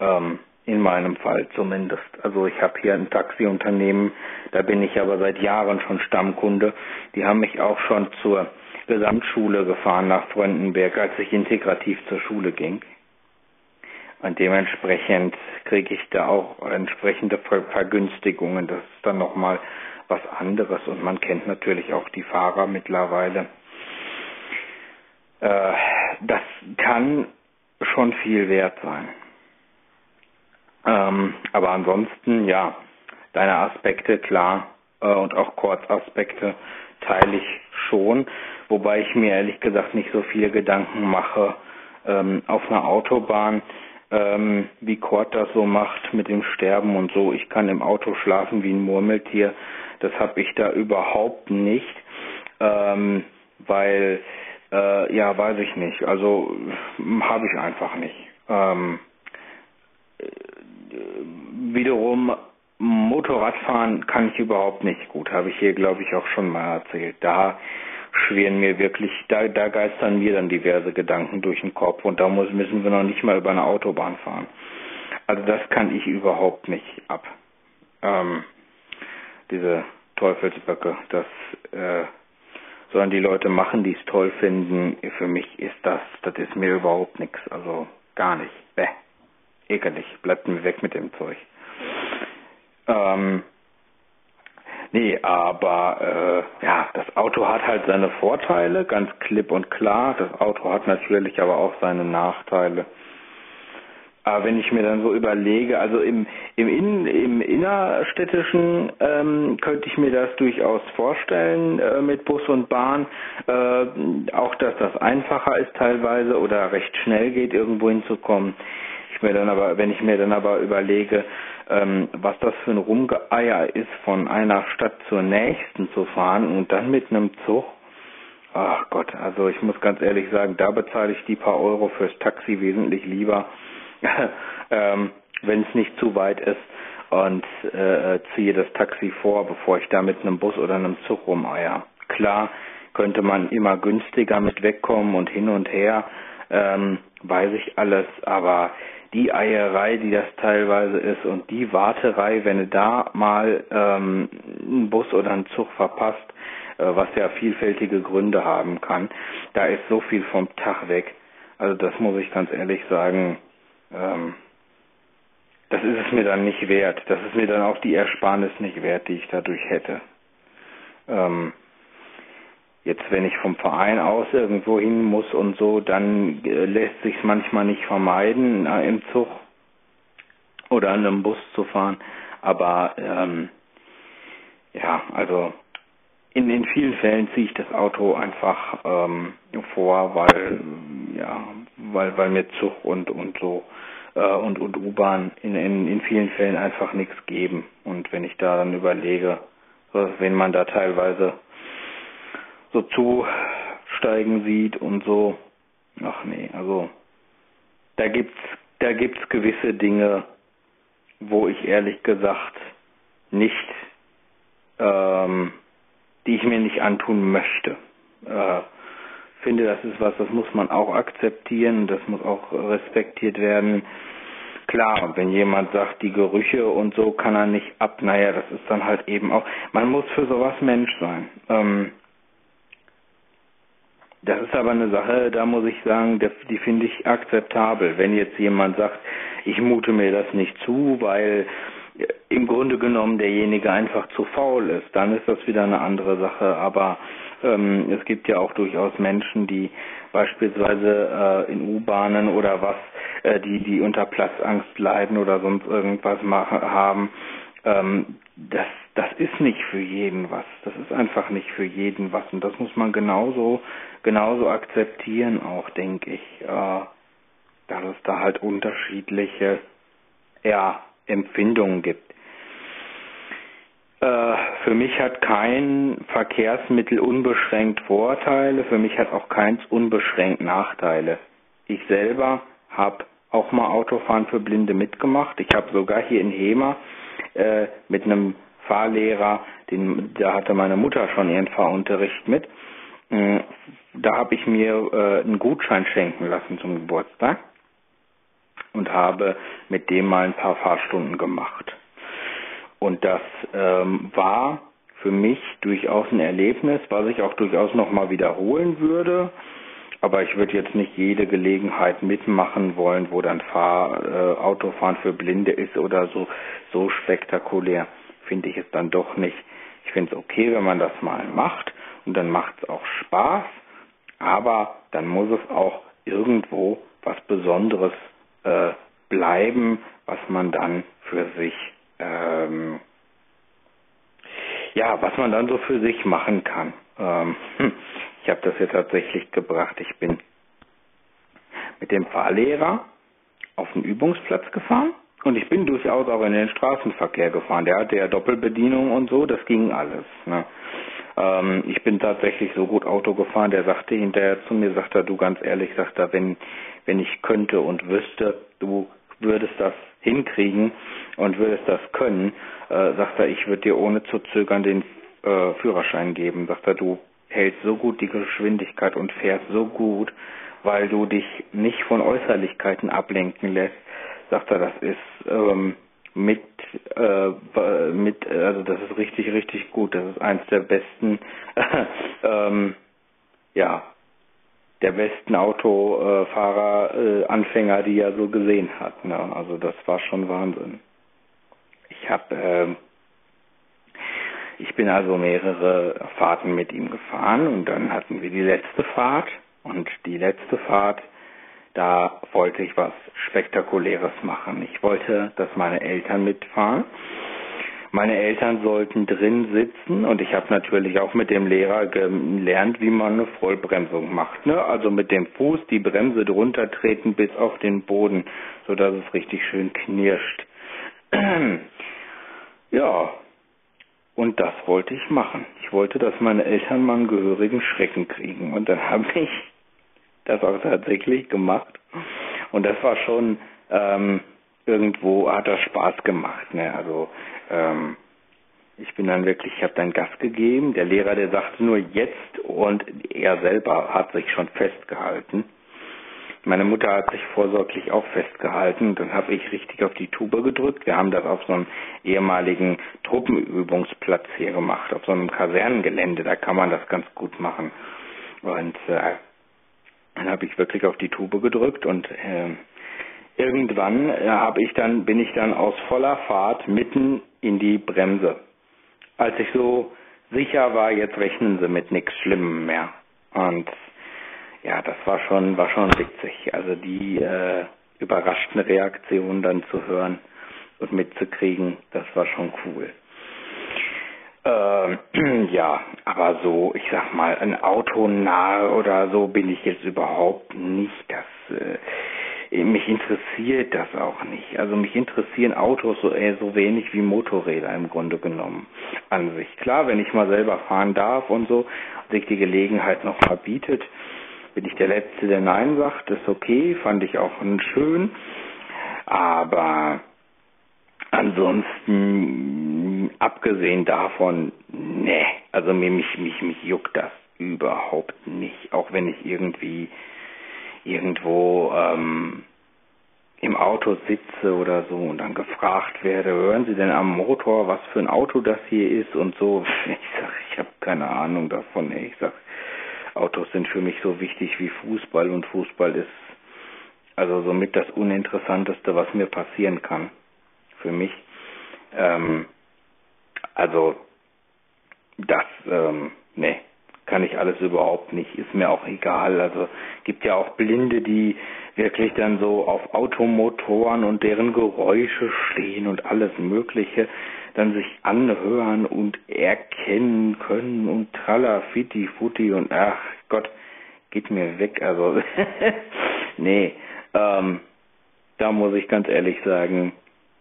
Ähm, in meinem Fall zumindest. Also ich habe hier ein Taxiunternehmen, da bin ich aber seit Jahren schon Stammkunde. Die haben mich auch schon zur Gesamtschule gefahren nach Fröndenberg, als ich integrativ zur Schule ging. Und dementsprechend kriege ich da auch entsprechende Vergünstigungen. Das ist dann nochmal was anderes und man kennt natürlich auch die Fahrer mittlerweile. Äh, das kann schon viel wert sein. Ähm, aber ansonsten, ja, deine Aspekte, klar, äh, und auch Kurzaspekte teile ich schon, wobei ich mir ehrlich gesagt nicht so viele Gedanken mache ähm, auf einer Autobahn, ähm, wie Kurt das so macht mit dem Sterben und so. Ich kann im Auto schlafen wie ein Murmeltier. Das habe ich da überhaupt nicht, ähm, weil, äh, ja, weiß ich nicht. Also habe ich einfach nicht. Ähm, wiederum Motorradfahren kann ich überhaupt nicht gut, habe ich hier glaube ich auch schon mal erzählt. Da schweren mir wirklich, da, da geistern mir dann diverse Gedanken durch den Kopf und da muss, müssen wir noch nicht mal über eine Autobahn fahren. Also das kann ich überhaupt nicht ab. Ähm, diese Teufelsböcke, das äh, sollen die Leute machen, die es toll finden. Für mich ist das, das ist mir überhaupt nichts, also gar nicht. Bäh ekelig, bleibt mir weg mit dem Zeug. Ähm, nee, aber äh, ja, das Auto hat halt seine Vorteile, ganz klipp und klar. Das Auto hat natürlich aber auch seine Nachteile. Aber wenn ich mir dann so überlege, also im, im, In, im innerstädtischen ähm, könnte ich mir das durchaus vorstellen äh, mit Bus und Bahn, äh, auch dass das einfacher ist teilweise oder recht schnell geht, irgendwo hinzukommen. Ich mir dann aber, wenn ich mir dann aber überlege, ähm, was das für ein Rumgeeier ist, von einer Stadt zur nächsten zu fahren und dann mit einem Zug, ach Gott, also ich muss ganz ehrlich sagen, da bezahle ich die paar Euro fürs Taxi wesentlich lieber ähm, wenn es nicht zu weit ist und äh, ziehe das Taxi vor, bevor ich da mit einem Bus oder einem Zug rumeier. Klar könnte man immer günstiger mit wegkommen und hin und her, ähm, weiß ich alles, aber die Eierei, die das teilweise ist und die Warterei, wenn du da mal ähm, einen Bus oder einen Zug verpasst, äh, was ja vielfältige Gründe haben kann, da ist so viel vom Tag weg. Also das muss ich ganz ehrlich sagen, ähm, das ist es mir dann nicht wert. Das ist mir dann auch die Ersparnis nicht wert, die ich dadurch hätte. Ähm, jetzt, wenn ich vom Verein aus irgendwo hin muss und so, dann äh, lässt sich manchmal nicht vermeiden, äh, im Zug oder an einem Bus zu fahren. Aber ähm, ja, also in, in vielen Fällen ziehe ich das Auto einfach ähm, vor, weil ja, weil weil mir Zug und und so äh, und und U-Bahn in, in in vielen Fällen einfach nichts geben. Und wenn ich da dann überlege, wenn man da teilweise so zusteigen sieht und so, ach nee, also da gibt's da gibt's gewisse Dinge, wo ich ehrlich gesagt nicht ähm, die ich mir nicht antun möchte. Äh, finde, das ist was, das muss man auch akzeptieren, das muss auch respektiert werden. Klar, wenn jemand sagt, die Gerüche und so kann er nicht ab, naja, das ist dann halt eben auch, man muss für sowas Mensch sein. Ähm, das ist aber eine Sache, da muss ich sagen, die finde ich akzeptabel. Wenn jetzt jemand sagt, ich mute mir das nicht zu, weil im Grunde genommen derjenige einfach zu faul ist, dann ist das wieder eine andere Sache. Aber ähm, es gibt ja auch durchaus Menschen, die beispielsweise äh, in U-Bahnen oder was, äh, die die unter Platzangst leiden oder sonst irgendwas machen haben. Ähm, das das ist nicht für jeden was. Das ist einfach nicht für jeden was und das muss man genauso genauso akzeptieren auch, denke ich. Äh, dass es da halt unterschiedliche ja Empfindungen gibt. Äh, für mich hat kein Verkehrsmittel unbeschränkt Vorteile, für mich hat auch keins unbeschränkt Nachteile. Ich selber habe auch mal Autofahren für Blinde mitgemacht. Ich habe sogar hier in Hema äh, mit einem Fahrlehrer, den, da hatte meine Mutter schon ihren Fahrunterricht mit. Äh, da habe ich mir äh, einen Gutschein schenken lassen zum Geburtstag und habe mit dem mal ein paar Fahrstunden gemacht. Und das ähm, war für mich durchaus ein Erlebnis, was ich auch durchaus nochmal wiederholen würde. Aber ich würde jetzt nicht jede Gelegenheit mitmachen wollen, wo dann Fahr, äh, Autofahren für Blinde ist oder so, so spektakulär finde ich es dann doch nicht. Ich finde es okay, wenn man das mal macht und dann macht es auch Spaß, aber dann muss es auch irgendwo was Besonderes äh, bleiben, was man dann für sich, ähm, ja, was man dann so für sich machen kann. Ähm, hm, ich habe das jetzt tatsächlich gebracht. Ich bin mit dem Fahrlehrer auf den Übungsplatz gefahren und ich bin durchaus auch in den Straßenverkehr gefahren. Der hatte ja Doppelbedienung und so, das ging alles. Ne? Ähm, ich bin tatsächlich so gut Auto gefahren, der sagte hinterher zu mir, sagt er, du ganz ehrlich, sagt er, wenn, wenn ich könnte und wüsste, du würdest das hinkriegen und würdest das können, äh, sagt er, ich würde dir ohne zu zögern den äh, Führerschein geben. Sagt er, du hältst so gut die Geschwindigkeit und fährst so gut, weil du dich nicht von Äußerlichkeiten ablenken lässt. Sagt er, das ist ähm, mit, äh, mit, also das ist richtig, richtig gut. Das ist eins der besten, ähm, ja, der besten Autofahrer, äh, Anfänger, die er so gesehen hat. Ne? Also das war schon Wahnsinn. Ich habe, äh, ich bin also mehrere Fahrten mit ihm gefahren und dann hatten wir die letzte Fahrt und die letzte Fahrt, da wollte ich was Spektakuläres machen. Ich wollte, dass meine Eltern mitfahren. Meine Eltern sollten drin sitzen und ich habe natürlich auch mit dem Lehrer gelernt, wie man eine Vollbremsung macht. Ne? Also mit dem Fuß die Bremse drunter treten bis auf den Boden, sodass es richtig schön knirscht. ja, und das wollte ich machen. Ich wollte, dass meine Eltern mal einen gehörigen Schrecken kriegen. Und dann habe ich das auch tatsächlich gemacht. Und das war schon ähm, irgendwo hat das Spaß gemacht. Ne? Also ähm, ich bin dann wirklich, ich habe dann Gas gegeben. Der Lehrer, der sagte nur jetzt und er selber hat sich schon festgehalten. Meine Mutter hat sich vorsorglich auch festgehalten. Dann habe ich richtig auf die Tube gedrückt. Wir haben das auf so einem ehemaligen Truppenübungsplatz hier gemacht, auf so einem Kasernengelände. Da kann man das ganz gut machen. Und äh, dann habe ich wirklich auf die Tube gedrückt und äh, irgendwann äh, habe ich dann bin ich dann aus voller Fahrt mitten in die Bremse. Als ich so sicher war, jetzt rechnen sie mit nichts Schlimmem mehr. Und ja, das war schon war schon witzig. Also die äh, überraschten Reaktionen dann zu hören und mitzukriegen, das war schon cool. Ähm, ja, aber so, ich sag mal, ein Autonah oder so bin ich jetzt überhaupt nicht. Das äh, mich interessiert das auch nicht. Also mich interessieren Autos so, äh, so wenig wie Motorräder im Grunde genommen an sich. Klar, wenn ich mal selber fahren darf und so, sich die Gelegenheit noch verbietet, bin ich der Letzte, der Nein sagt. Ist okay, fand ich auch schön. Aber ansonsten, abgesehen davon, ne, also mich, mich, mich juckt das überhaupt nicht. Auch wenn ich irgendwie irgendwo ähm, im Auto sitze oder so und dann gefragt werde, hören Sie denn am Motor, was für ein Auto das hier ist und so. Ich sage, ich habe keine Ahnung davon. Ich sage, Autos sind für mich so wichtig wie Fußball und Fußball ist also somit das Uninteressanteste, was mir passieren kann. Für mich. Ähm, also das, ähm, ne, kann ich alles überhaupt nicht, ist mir auch egal. Also gibt ja auch Blinde, die wirklich dann so auf Automotoren und deren Geräusche stehen und alles Mögliche dann sich anhören und erkennen können und tralla fitti futti und ach Gott, geht mir weg. Also nee, ähm, da muss ich ganz ehrlich sagen,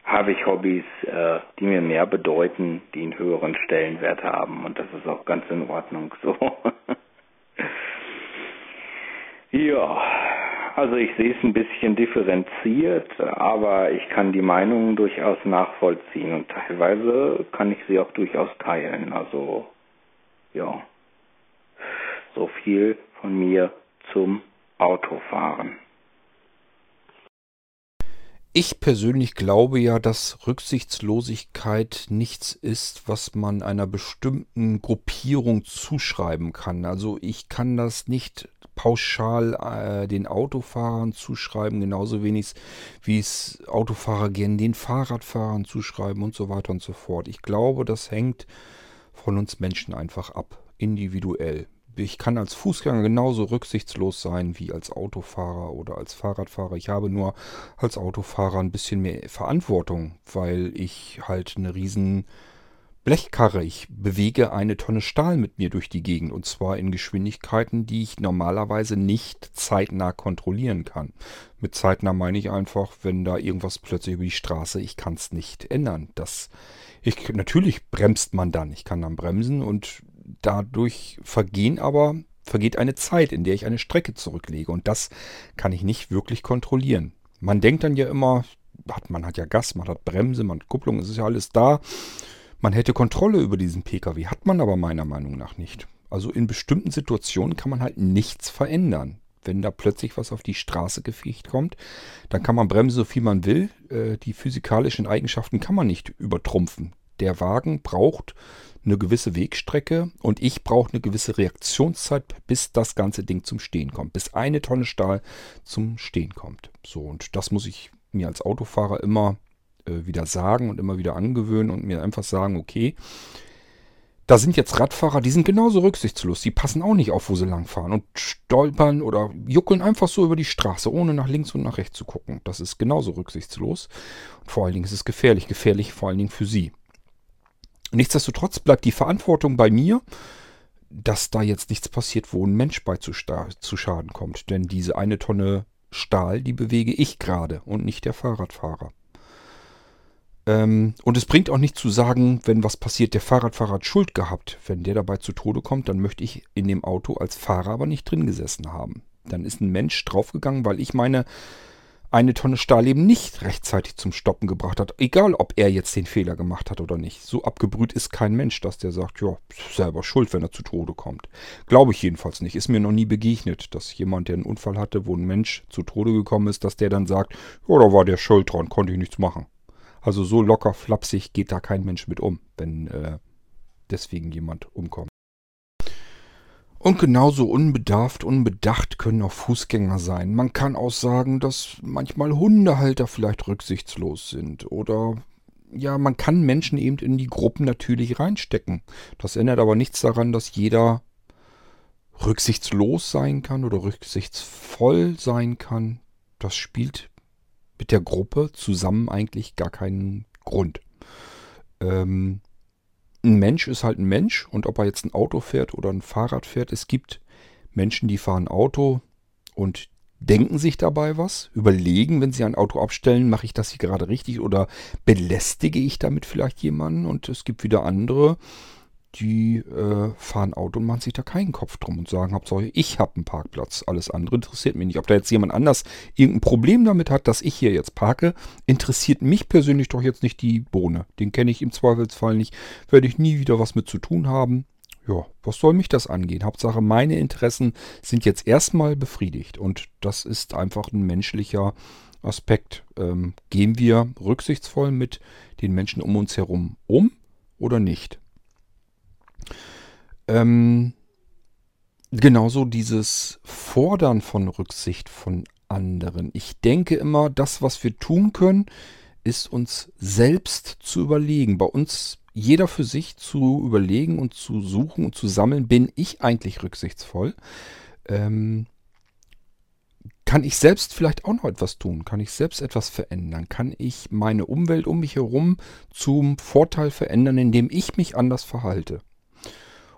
habe ich Hobbys, äh, die mir mehr bedeuten, die einen höheren Stellenwert haben und das ist auch ganz in Ordnung so. ja, also ich sehe es ein bisschen differenziert, aber ich kann die Meinungen durchaus nachvollziehen und teilweise kann ich sie auch durchaus teilen. Also ja, so viel von mir zum Autofahren. Ich persönlich glaube ja, dass Rücksichtslosigkeit nichts ist, was man einer bestimmten Gruppierung zuschreiben kann. Also ich kann das nicht pauschal äh, den Autofahrern zuschreiben, genauso wenig wie es Autofahrer gern den Fahrradfahrern zuschreiben und so weiter und so fort. Ich glaube, das hängt von uns Menschen einfach ab, individuell ich kann als Fußgänger genauso rücksichtslos sein wie als Autofahrer oder als Fahrradfahrer. Ich habe nur als Autofahrer ein bisschen mehr Verantwortung, weil ich halt eine riesen Blechkarre, ich bewege eine Tonne Stahl mit mir durch die Gegend und zwar in Geschwindigkeiten, die ich normalerweise nicht zeitnah kontrollieren kann. Mit zeitnah meine ich einfach, wenn da irgendwas plötzlich über die Straße, ich kann es nicht ändern. Das, ich, natürlich bremst man dann, ich kann dann bremsen und dadurch vergehen aber, vergeht eine Zeit, in der ich eine Strecke zurücklege. Und das kann ich nicht wirklich kontrollieren. Man denkt dann ja immer, man hat ja Gas, man hat Bremse, man hat Kupplung, es ist ja alles da. Man hätte Kontrolle über diesen Pkw, hat man aber meiner Meinung nach nicht. Also in bestimmten Situationen kann man halt nichts verändern. Wenn da plötzlich was auf die Straße gefegt kommt, dann kann man bremsen, so viel man will. Äh, die physikalischen Eigenschaften kann man nicht übertrumpfen. Der Wagen braucht eine gewisse Wegstrecke und ich brauche eine gewisse Reaktionszeit, bis das ganze Ding zum Stehen kommt, bis eine Tonne Stahl zum Stehen kommt. So, und das muss ich mir als Autofahrer immer äh, wieder sagen und immer wieder angewöhnen und mir einfach sagen, okay, da sind jetzt Radfahrer, die sind genauso rücksichtslos. Die passen auch nicht auf, wo sie langfahren und stolpern oder juckeln einfach so über die Straße, ohne nach links und nach rechts zu gucken. Das ist genauso rücksichtslos. Und vor allen Dingen ist es gefährlich. Gefährlich vor allen Dingen für sie. Nichtsdestotrotz bleibt die Verantwortung bei mir, dass da jetzt nichts passiert, wo ein Mensch bei zu, zu Schaden kommt. Denn diese eine Tonne Stahl, die bewege ich gerade und nicht der Fahrradfahrer. Ähm, und es bringt auch nicht zu sagen, wenn was passiert, der Fahrradfahrer hat Schuld gehabt. Wenn der dabei zu Tode kommt, dann möchte ich in dem Auto als Fahrer aber nicht drin gesessen haben. Dann ist ein Mensch draufgegangen, weil ich meine eine Tonne Stahl eben nicht rechtzeitig zum Stoppen gebracht hat. Egal, ob er jetzt den Fehler gemacht hat oder nicht. So abgebrüht ist kein Mensch, dass der sagt, ja, selber schuld, wenn er zu Tode kommt. Glaube ich jedenfalls nicht. Ist mir noch nie begegnet, dass jemand, der einen Unfall hatte, wo ein Mensch zu Tode gekommen ist, dass der dann sagt, ja, da war der schuld dran, konnte ich nichts machen. Also so locker flapsig geht da kein Mensch mit um, wenn äh, deswegen jemand umkommt. Und genauso unbedarft, unbedacht können auch Fußgänger sein. Man kann auch sagen, dass manchmal Hundehalter vielleicht rücksichtslos sind. Oder ja, man kann Menschen eben in die Gruppen natürlich reinstecken. Das ändert aber nichts daran, dass jeder rücksichtslos sein kann oder rücksichtsvoll sein kann. Das spielt mit der Gruppe zusammen eigentlich gar keinen Grund. Ähm, ein Mensch ist halt ein Mensch und ob er jetzt ein Auto fährt oder ein Fahrrad fährt, es gibt Menschen, die fahren Auto und denken sich dabei was, überlegen, wenn sie ein Auto abstellen, mache ich das hier gerade richtig oder belästige ich damit vielleicht jemanden? Und es gibt wieder andere, die äh, fahren Auto und machen sich da keinen Kopf drum und sagen, Hauptsache ich habe einen Parkplatz. Alles andere interessiert mich nicht. Ob da jetzt jemand anders irgendein Problem damit hat, dass ich hier jetzt parke, interessiert mich persönlich doch jetzt nicht die Bohne. Den kenne ich im Zweifelsfall nicht. Werde ich nie wieder was mit zu tun haben. Ja, was soll mich das angehen? Hauptsache meine Interessen sind jetzt erstmal befriedigt. Und das ist einfach ein menschlicher Aspekt. Ähm, gehen wir rücksichtsvoll mit den Menschen um uns herum um oder nicht? Ähm, genauso dieses Fordern von Rücksicht von anderen. Ich denke immer, das, was wir tun können, ist uns selbst zu überlegen. Bei uns jeder für sich zu überlegen und zu suchen und zu sammeln, bin ich eigentlich rücksichtsvoll? Ähm, kann ich selbst vielleicht auch noch etwas tun? Kann ich selbst etwas verändern? Kann ich meine Umwelt um mich herum zum Vorteil verändern, indem ich mich anders verhalte?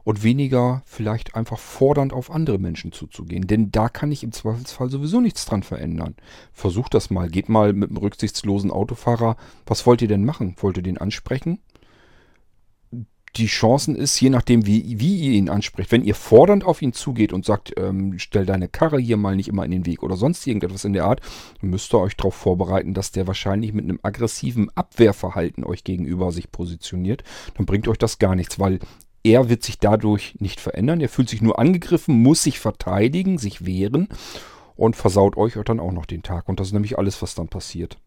Und weniger vielleicht einfach fordernd auf andere Menschen zuzugehen. Denn da kann ich im Zweifelsfall sowieso nichts dran verändern. Versucht das mal. Geht mal mit einem rücksichtslosen Autofahrer. Was wollt ihr denn machen? Wollt ihr den ansprechen? Die Chancen ist, je nachdem, wie, wie ihr ihn ansprecht, wenn ihr fordernd auf ihn zugeht und sagt, ähm, stell deine Karre hier mal nicht immer in den Weg oder sonst irgendetwas in der Art, dann müsst ihr euch darauf vorbereiten, dass der wahrscheinlich mit einem aggressiven Abwehrverhalten euch gegenüber sich positioniert. Dann bringt euch das gar nichts, weil er wird sich dadurch nicht verändern. Er fühlt sich nur angegriffen, muss sich verteidigen, sich wehren und versaut euch dann auch noch den Tag. Und das ist nämlich alles, was dann passiert.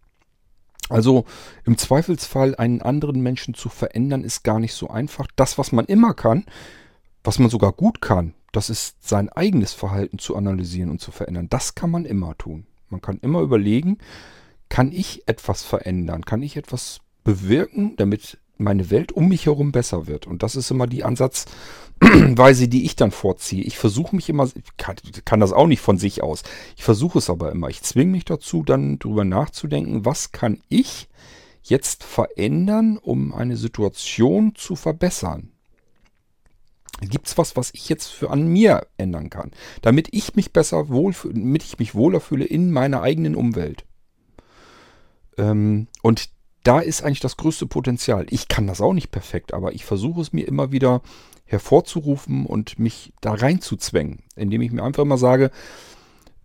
Also im Zweifelsfall einen anderen Menschen zu verändern, ist gar nicht so einfach. Das, was man immer kann, was man sogar gut kann, das ist sein eigenes Verhalten zu analysieren und zu verändern. Das kann man immer tun. Man kann immer überlegen, kann ich etwas verändern? Kann ich etwas bewirken, damit meine Welt um mich herum besser wird. Und das ist immer die Ansatzweise, die ich dann vorziehe. Ich versuche mich immer, kann, kann, das auch nicht von sich aus. Ich versuche es aber immer. Ich zwinge mich dazu, dann drüber nachzudenken, was kann ich jetzt verändern, um eine Situation zu verbessern. Gibt es was, was ich jetzt für an mir ändern kann, damit ich mich besser wohl, damit ich mich wohler fühle in meiner eigenen Umwelt? Ähm, und da ist eigentlich das größte Potenzial. Ich kann das auch nicht perfekt, aber ich versuche es mir immer wieder hervorzurufen und mich da reinzuzwängen, indem ich mir einfach immer sage,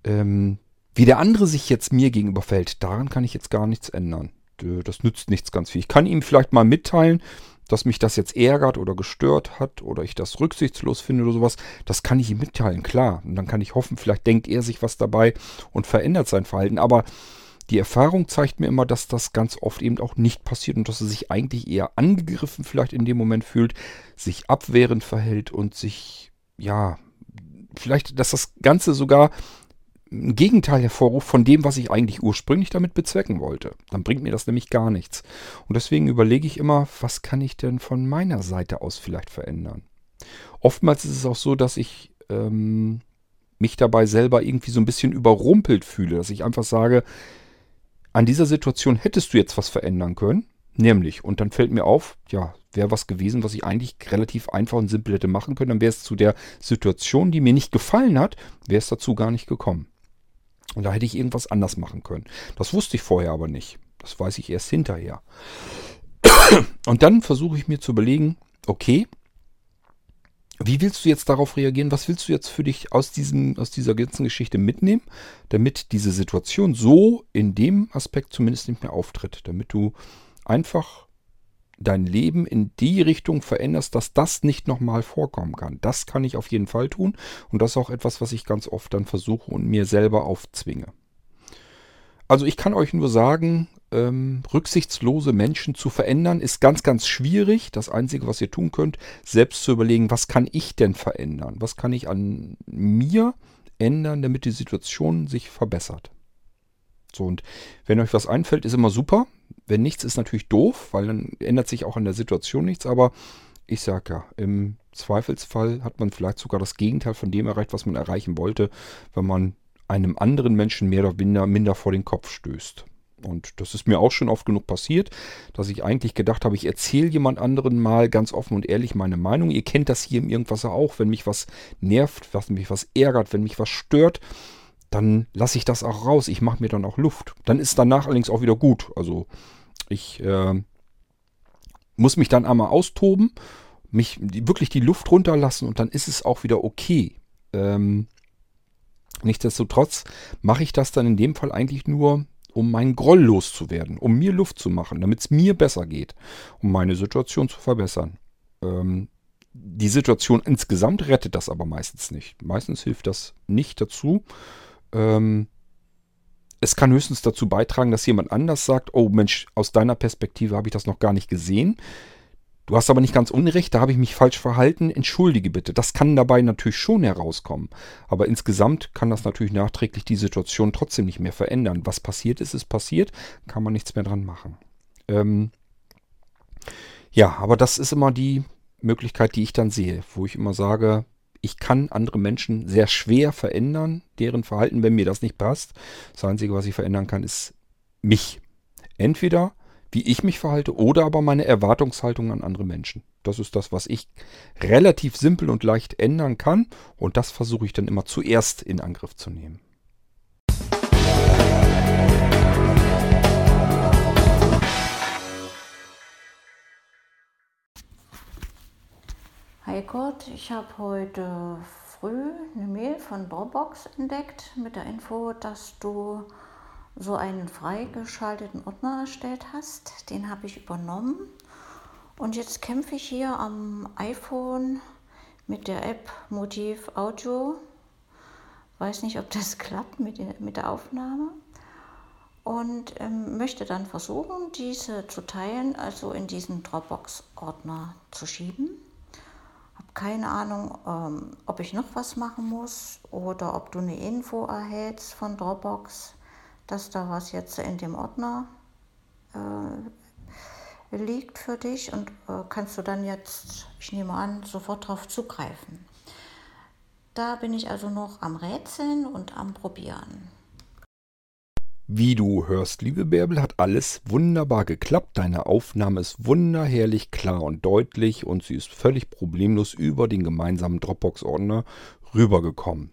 ähm, wie der andere sich jetzt mir gegenüber verhält, daran kann ich jetzt gar nichts ändern. Das nützt nichts ganz viel. Ich kann ihm vielleicht mal mitteilen, dass mich das jetzt ärgert oder gestört hat oder ich das rücksichtslos finde oder sowas. Das kann ich ihm mitteilen, klar. Und dann kann ich hoffen, vielleicht denkt er sich was dabei und verändert sein Verhalten. Aber die Erfahrung zeigt mir immer, dass das ganz oft eben auch nicht passiert und dass er sich eigentlich eher angegriffen vielleicht in dem Moment fühlt, sich abwehrend verhält und sich, ja, vielleicht, dass das Ganze sogar ein Gegenteil hervorruft von dem, was ich eigentlich ursprünglich damit bezwecken wollte. Dann bringt mir das nämlich gar nichts. Und deswegen überlege ich immer, was kann ich denn von meiner Seite aus vielleicht verändern? Oftmals ist es auch so, dass ich ähm, mich dabei selber irgendwie so ein bisschen überrumpelt fühle, dass ich einfach sage, an dieser Situation hättest du jetzt was verändern können, nämlich, und dann fällt mir auf, ja, wäre was gewesen, was ich eigentlich relativ einfach und simpel hätte machen können, dann wäre es zu der Situation, die mir nicht gefallen hat, wäre es dazu gar nicht gekommen. Und da hätte ich irgendwas anders machen können. Das wusste ich vorher aber nicht. Das weiß ich erst hinterher. Und dann versuche ich mir zu überlegen, okay, wie willst du jetzt darauf reagieren? Was willst du jetzt für dich aus, diesem, aus dieser ganzen Geschichte mitnehmen, damit diese Situation so in dem Aspekt zumindest nicht mehr auftritt? Damit du einfach dein Leben in die Richtung veränderst, dass das nicht nochmal vorkommen kann. Das kann ich auf jeden Fall tun und das ist auch etwas, was ich ganz oft dann versuche und mir selber aufzwinge. Also ich kann euch nur sagen, ähm, rücksichtslose Menschen zu verändern ist ganz, ganz schwierig. Das Einzige, was ihr tun könnt, selbst zu überlegen, was kann ich denn verändern? Was kann ich an mir ändern, damit die Situation sich verbessert? So, und wenn euch was einfällt, ist immer super. Wenn nichts, ist natürlich doof, weil dann ändert sich auch an der Situation nichts. Aber ich sage ja, im Zweifelsfall hat man vielleicht sogar das Gegenteil von dem erreicht, was man erreichen wollte, wenn man einem anderen Menschen mehr oder minder, minder vor den Kopf stößt. Und das ist mir auch schon oft genug passiert, dass ich eigentlich gedacht habe, ich erzähle jemand anderen mal ganz offen und ehrlich meine Meinung. Ihr kennt das hier im Irgendwasser auch, wenn mich was nervt, was mich was ärgert, wenn mich was stört, dann lasse ich das auch raus. Ich mache mir dann auch Luft. Dann ist danach allerdings auch wieder gut. Also ich äh, muss mich dann einmal austoben, mich wirklich die Luft runterlassen und dann ist es auch wieder okay. Ähm, nichtsdestotrotz mache ich das dann in dem Fall eigentlich nur, um meinen Groll loszuwerden, um mir Luft zu machen, damit es mir besser geht, um meine Situation zu verbessern. Ähm, die Situation insgesamt rettet das aber meistens nicht. Meistens hilft das nicht dazu, ähm, es kann höchstens dazu beitragen, dass jemand anders sagt, oh Mensch, aus deiner Perspektive habe ich das noch gar nicht gesehen. Du hast aber nicht ganz unrecht, da habe ich mich falsch verhalten, entschuldige bitte. Das kann dabei natürlich schon herauskommen. Aber insgesamt kann das natürlich nachträglich die Situation trotzdem nicht mehr verändern. Was passiert ist, ist passiert, kann man nichts mehr dran machen. Ähm ja, aber das ist immer die Möglichkeit, die ich dann sehe, wo ich immer sage, ich kann andere Menschen sehr schwer verändern, deren Verhalten, wenn mir das nicht passt. Das Einzige, was ich verändern kann, ist mich. Entweder wie ich mich verhalte oder aber meine Erwartungshaltung an andere Menschen. Das ist das, was ich relativ simpel und leicht ändern kann und das versuche ich dann immer zuerst in Angriff zu nehmen. Hi Gott, ich habe heute früh eine Mail von Dropbox entdeckt mit der Info, dass du so einen freigeschalteten Ordner erstellt hast. Den habe ich übernommen und jetzt kämpfe ich hier am iPhone mit der App Motiv Audio. Weiß nicht, ob das klappt mit, der, mit der Aufnahme. Und ähm, möchte dann versuchen, diese zu teilen, also in diesen Dropbox-Ordner zu schieben keine Ahnung, ähm, ob ich noch was machen muss oder ob du eine Info erhältst von Dropbox, dass da was jetzt in dem Ordner äh, liegt für dich und äh, kannst du dann jetzt, ich nehme an, sofort darauf zugreifen. Da bin ich also noch am Rätseln und am Probieren. Wie du hörst, liebe Bärbel, hat alles wunderbar geklappt. Deine Aufnahme ist wunderherrlich klar und deutlich und sie ist völlig problemlos über den gemeinsamen Dropbox-Ordner rübergekommen.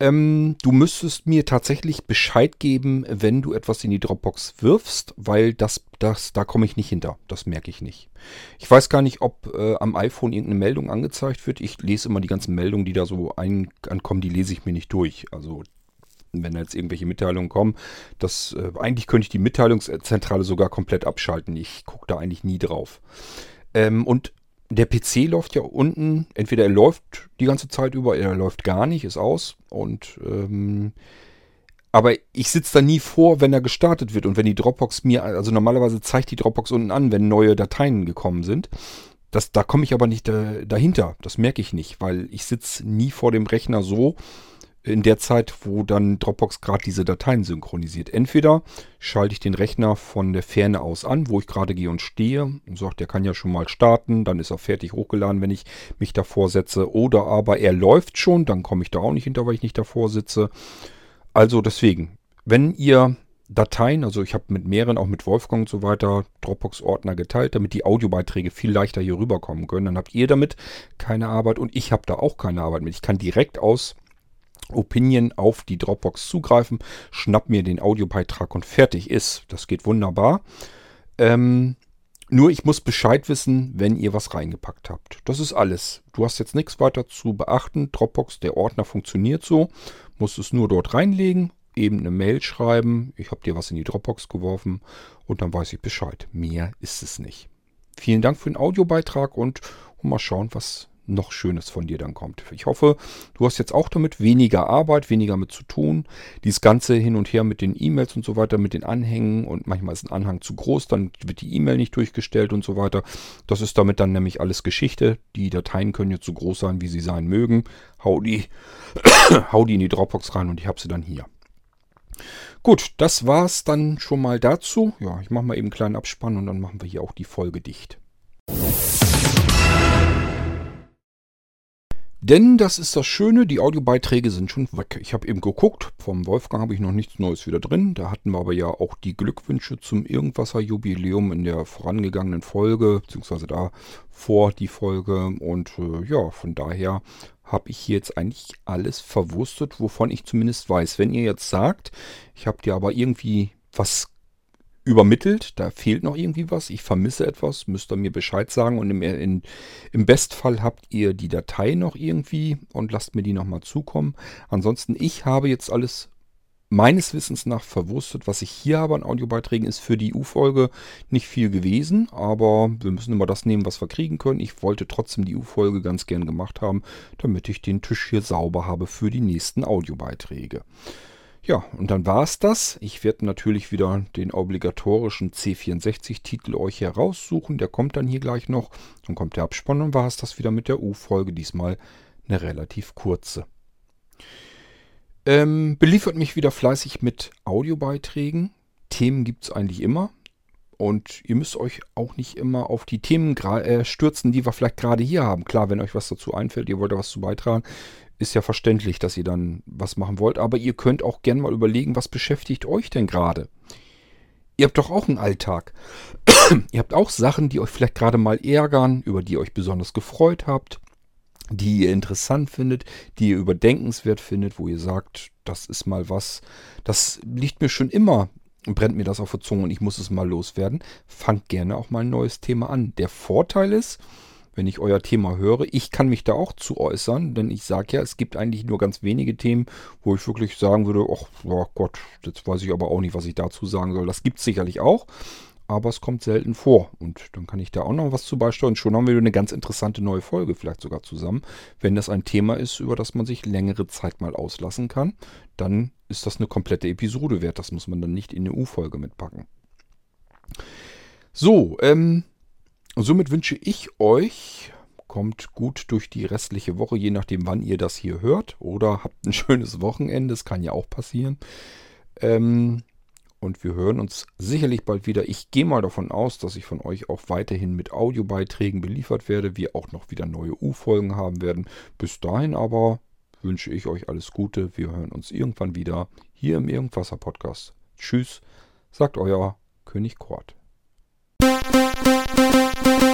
Ähm, du müsstest mir tatsächlich Bescheid geben, wenn du etwas in die Dropbox wirfst, weil das, das, da komme ich nicht hinter. Das merke ich nicht. Ich weiß gar nicht, ob äh, am iPhone irgendeine Meldung angezeigt wird. Ich lese immer die ganzen Meldungen, die da so ein, ankommen, die lese ich mir nicht durch. Also wenn jetzt irgendwelche Mitteilungen kommen. Das, äh, eigentlich könnte ich die Mitteilungszentrale sogar komplett abschalten. Ich gucke da eigentlich nie drauf. Ähm, und der PC läuft ja unten, entweder er läuft die ganze Zeit über, er läuft gar nicht, ist aus. Und ähm, aber ich sitze da nie vor, wenn er gestartet wird und wenn die Dropbox mir, also normalerweise zeigt die Dropbox unten an, wenn neue Dateien gekommen sind. Das, da komme ich aber nicht da, dahinter. Das merke ich nicht, weil ich sitze nie vor dem Rechner so, in der Zeit, wo dann Dropbox gerade diese Dateien synchronisiert. Entweder schalte ich den Rechner von der Ferne aus an, wo ich gerade gehe und stehe und sagt, der kann ja schon mal starten, dann ist er fertig hochgeladen, wenn ich mich davor setze. Oder aber er läuft schon, dann komme ich da auch nicht hinter, weil ich nicht davor sitze. Also deswegen, wenn ihr Dateien, also ich habe mit mehreren, auch mit Wolfgang und so weiter, Dropbox-Ordner geteilt, damit die Audiobeiträge viel leichter hier rüberkommen können. Dann habt ihr damit keine Arbeit und ich habe da auch keine Arbeit mit. Ich kann direkt aus Opinion auf die Dropbox zugreifen, schnapp mir den Audiobeitrag und fertig ist. Das geht wunderbar. Ähm, nur ich muss Bescheid wissen, wenn ihr was reingepackt habt. Das ist alles. Du hast jetzt nichts weiter zu beachten. Dropbox, der Ordner funktioniert so. Musst es nur dort reinlegen, eben eine Mail schreiben. Ich habe dir was in die Dropbox geworfen und dann weiß ich Bescheid. Mehr ist es nicht. Vielen Dank für den Audiobeitrag und mal schauen, was noch Schönes von dir dann kommt. Ich hoffe, du hast jetzt auch damit weniger Arbeit, weniger mit zu tun. Dieses Ganze hin und her mit den E-Mails und so weiter, mit den Anhängen und manchmal ist ein Anhang zu groß, dann wird die E-Mail nicht durchgestellt und so weiter. Das ist damit dann nämlich alles Geschichte. Die Dateien können jetzt so groß sein, wie sie sein mögen. Hau die, hau die in die Dropbox rein und ich habe sie dann hier. Gut, das war's dann schon mal dazu. Ja, ich mache mal eben einen kleinen Abspann und dann machen wir hier auch die Folge dicht. Denn das ist das Schöne, die Audiobeiträge sind schon weg. Ich habe eben geguckt, vom Wolfgang habe ich noch nichts Neues wieder drin. Da hatten wir aber ja auch die Glückwünsche zum Irgendwasser-Jubiläum in der vorangegangenen Folge, beziehungsweise da vor die Folge. Und äh, ja, von daher habe ich hier jetzt eigentlich alles verwurstet, wovon ich zumindest weiß. Wenn ihr jetzt sagt, ich habe dir aber irgendwie was übermittelt, da fehlt noch irgendwie was, ich vermisse etwas, müsst ihr mir Bescheid sagen und im, in, im Bestfall habt ihr die Datei noch irgendwie und lasst mir die nochmal zukommen. Ansonsten, ich habe jetzt alles meines Wissens nach verwurstet. Was ich hier habe an Audiobeiträgen ist für die U-Folge nicht viel gewesen, aber wir müssen immer das nehmen, was wir kriegen können. Ich wollte trotzdem die U-Folge ganz gern gemacht haben, damit ich den Tisch hier sauber habe für die nächsten Audiobeiträge. Ja, und dann war es das. Ich werde natürlich wieder den obligatorischen C64-Titel euch heraussuchen. Der kommt dann hier gleich noch. Dann kommt der Abspann und war es das wieder mit der U-Folge. Diesmal eine relativ kurze. Ähm, beliefert mich wieder fleißig mit Audiobeiträgen. Themen gibt es eigentlich immer. Und ihr müsst euch auch nicht immer auf die Themen äh, stürzen, die wir vielleicht gerade hier haben. Klar, wenn euch was dazu einfällt, ihr wollt da was zu beitragen, ist ja verständlich, dass ihr dann was machen wollt, aber ihr könnt auch gerne mal überlegen, was beschäftigt euch denn gerade? Ihr habt doch auch einen Alltag. ihr habt auch Sachen, die euch vielleicht gerade mal ärgern, über die ihr euch besonders gefreut habt, die ihr interessant findet, die ihr überdenkenswert findet, wo ihr sagt, das ist mal was, das liegt mir schon immer brennt mir das auf der Zunge und ich muss es mal loswerden. Fangt gerne auch mal ein neues Thema an. Der Vorteil ist, wenn ich euer Thema höre. Ich kann mich da auch zu äußern, denn ich sage ja, es gibt eigentlich nur ganz wenige Themen, wo ich wirklich sagen würde, ach oh Gott, jetzt weiß ich aber auch nicht, was ich dazu sagen soll. Das gibt es sicherlich auch, aber es kommt selten vor. Und dann kann ich da auch noch was zu beisteuern. Schon haben wir eine ganz interessante neue Folge vielleicht sogar zusammen. Wenn das ein Thema ist, über das man sich längere Zeit mal auslassen kann, dann ist das eine komplette Episode wert. Das muss man dann nicht in eine U-Folge mitpacken. So, ähm, und somit wünsche ich euch, kommt gut durch die restliche Woche, je nachdem, wann ihr das hier hört. Oder habt ein schönes Wochenende, das kann ja auch passieren. Ähm, und wir hören uns sicherlich bald wieder. Ich gehe mal davon aus, dass ich von euch auch weiterhin mit Audiobeiträgen beliefert werde, wir auch noch wieder neue U-Folgen haben werden. Bis dahin aber wünsche ich euch alles Gute. Wir hören uns irgendwann wieder hier im Irgendwasser Podcast. Tschüss, sagt euer König Kort. Thank you.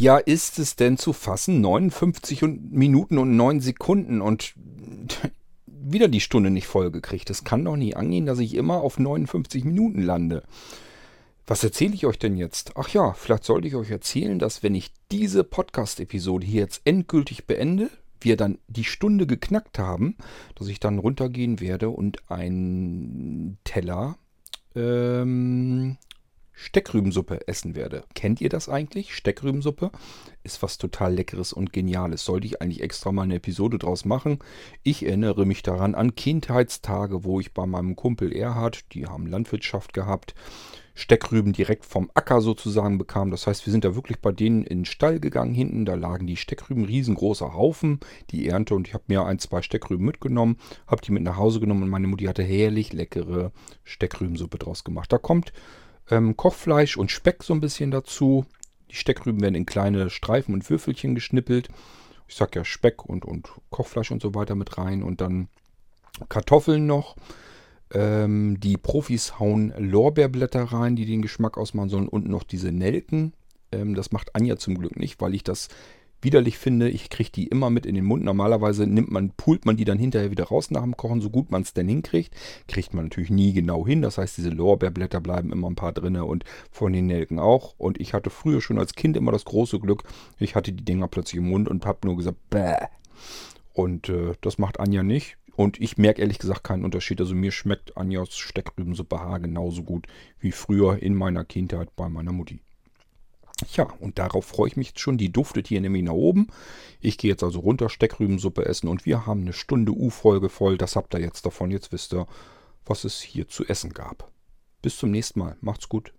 Ja, ist es denn zu fassen? 59 und Minuten und 9 Sekunden und wieder die Stunde nicht voll gekriegt. Es kann doch nie angehen, dass ich immer auf 59 Minuten lande. Was erzähle ich euch denn jetzt? Ach ja, vielleicht sollte ich euch erzählen, dass wenn ich diese Podcast-Episode hier jetzt endgültig beende, wir dann die Stunde geknackt haben, dass ich dann runtergehen werde und einen Teller ähm, Steckrübensuppe essen werde. Kennt ihr das eigentlich? Steckrübensuppe ist was total Leckeres und Geniales. Sollte ich eigentlich extra mal eine Episode draus machen. Ich erinnere mich daran an Kindheitstage, wo ich bei meinem Kumpel Erhard, die haben Landwirtschaft gehabt, Steckrüben direkt vom Acker sozusagen bekam. Das heißt, wir sind da wirklich bei denen in den Stall gegangen hinten. Da lagen die Steckrüben, riesengroßer Haufen, die Ernte. Und ich habe mir ein, zwei Steckrüben mitgenommen, habe die mit nach Hause genommen und meine Mutti hatte herrlich leckere Steckrübensuppe draus gemacht. Da kommt ähm, Kochfleisch und Speck so ein bisschen dazu. Die Steckrüben werden in kleine Streifen und Würfelchen geschnippelt. Ich sag ja Speck und, und Kochfleisch und so weiter mit rein. Und dann Kartoffeln noch. Ähm, die Profis hauen Lorbeerblätter rein, die den Geschmack ausmachen sollen. Und noch diese Nelken. Ähm, das macht Anja zum Glück nicht, weil ich das widerlich finde. Ich kriege die immer mit in den Mund. Normalerweise nimmt man, pult man die dann hinterher wieder raus nach dem Kochen, so gut man es denn hinkriegt. Kriegt man natürlich nie genau hin. Das heißt, diese Lorbeerblätter bleiben immer ein paar drinne und von den Nelken auch. Und ich hatte früher schon als Kind immer das große Glück, ich hatte die Dinger plötzlich im Mund und habe nur gesagt, bäh. Und äh, das macht Anja nicht. Und ich merke ehrlich gesagt keinen Unterschied. Also mir schmeckt Anjas Steckrübensuppe Haar genauso gut wie früher in meiner Kindheit bei meiner Mutti. Ja, und darauf freue ich mich jetzt schon. Die duftet hier nämlich nach oben. Ich gehe jetzt also runter, Steckrübensuppe essen und wir haben eine Stunde U-Folge voll. Das habt ihr jetzt davon. Jetzt wisst ihr, was es hier zu essen gab. Bis zum nächsten Mal. Macht's gut.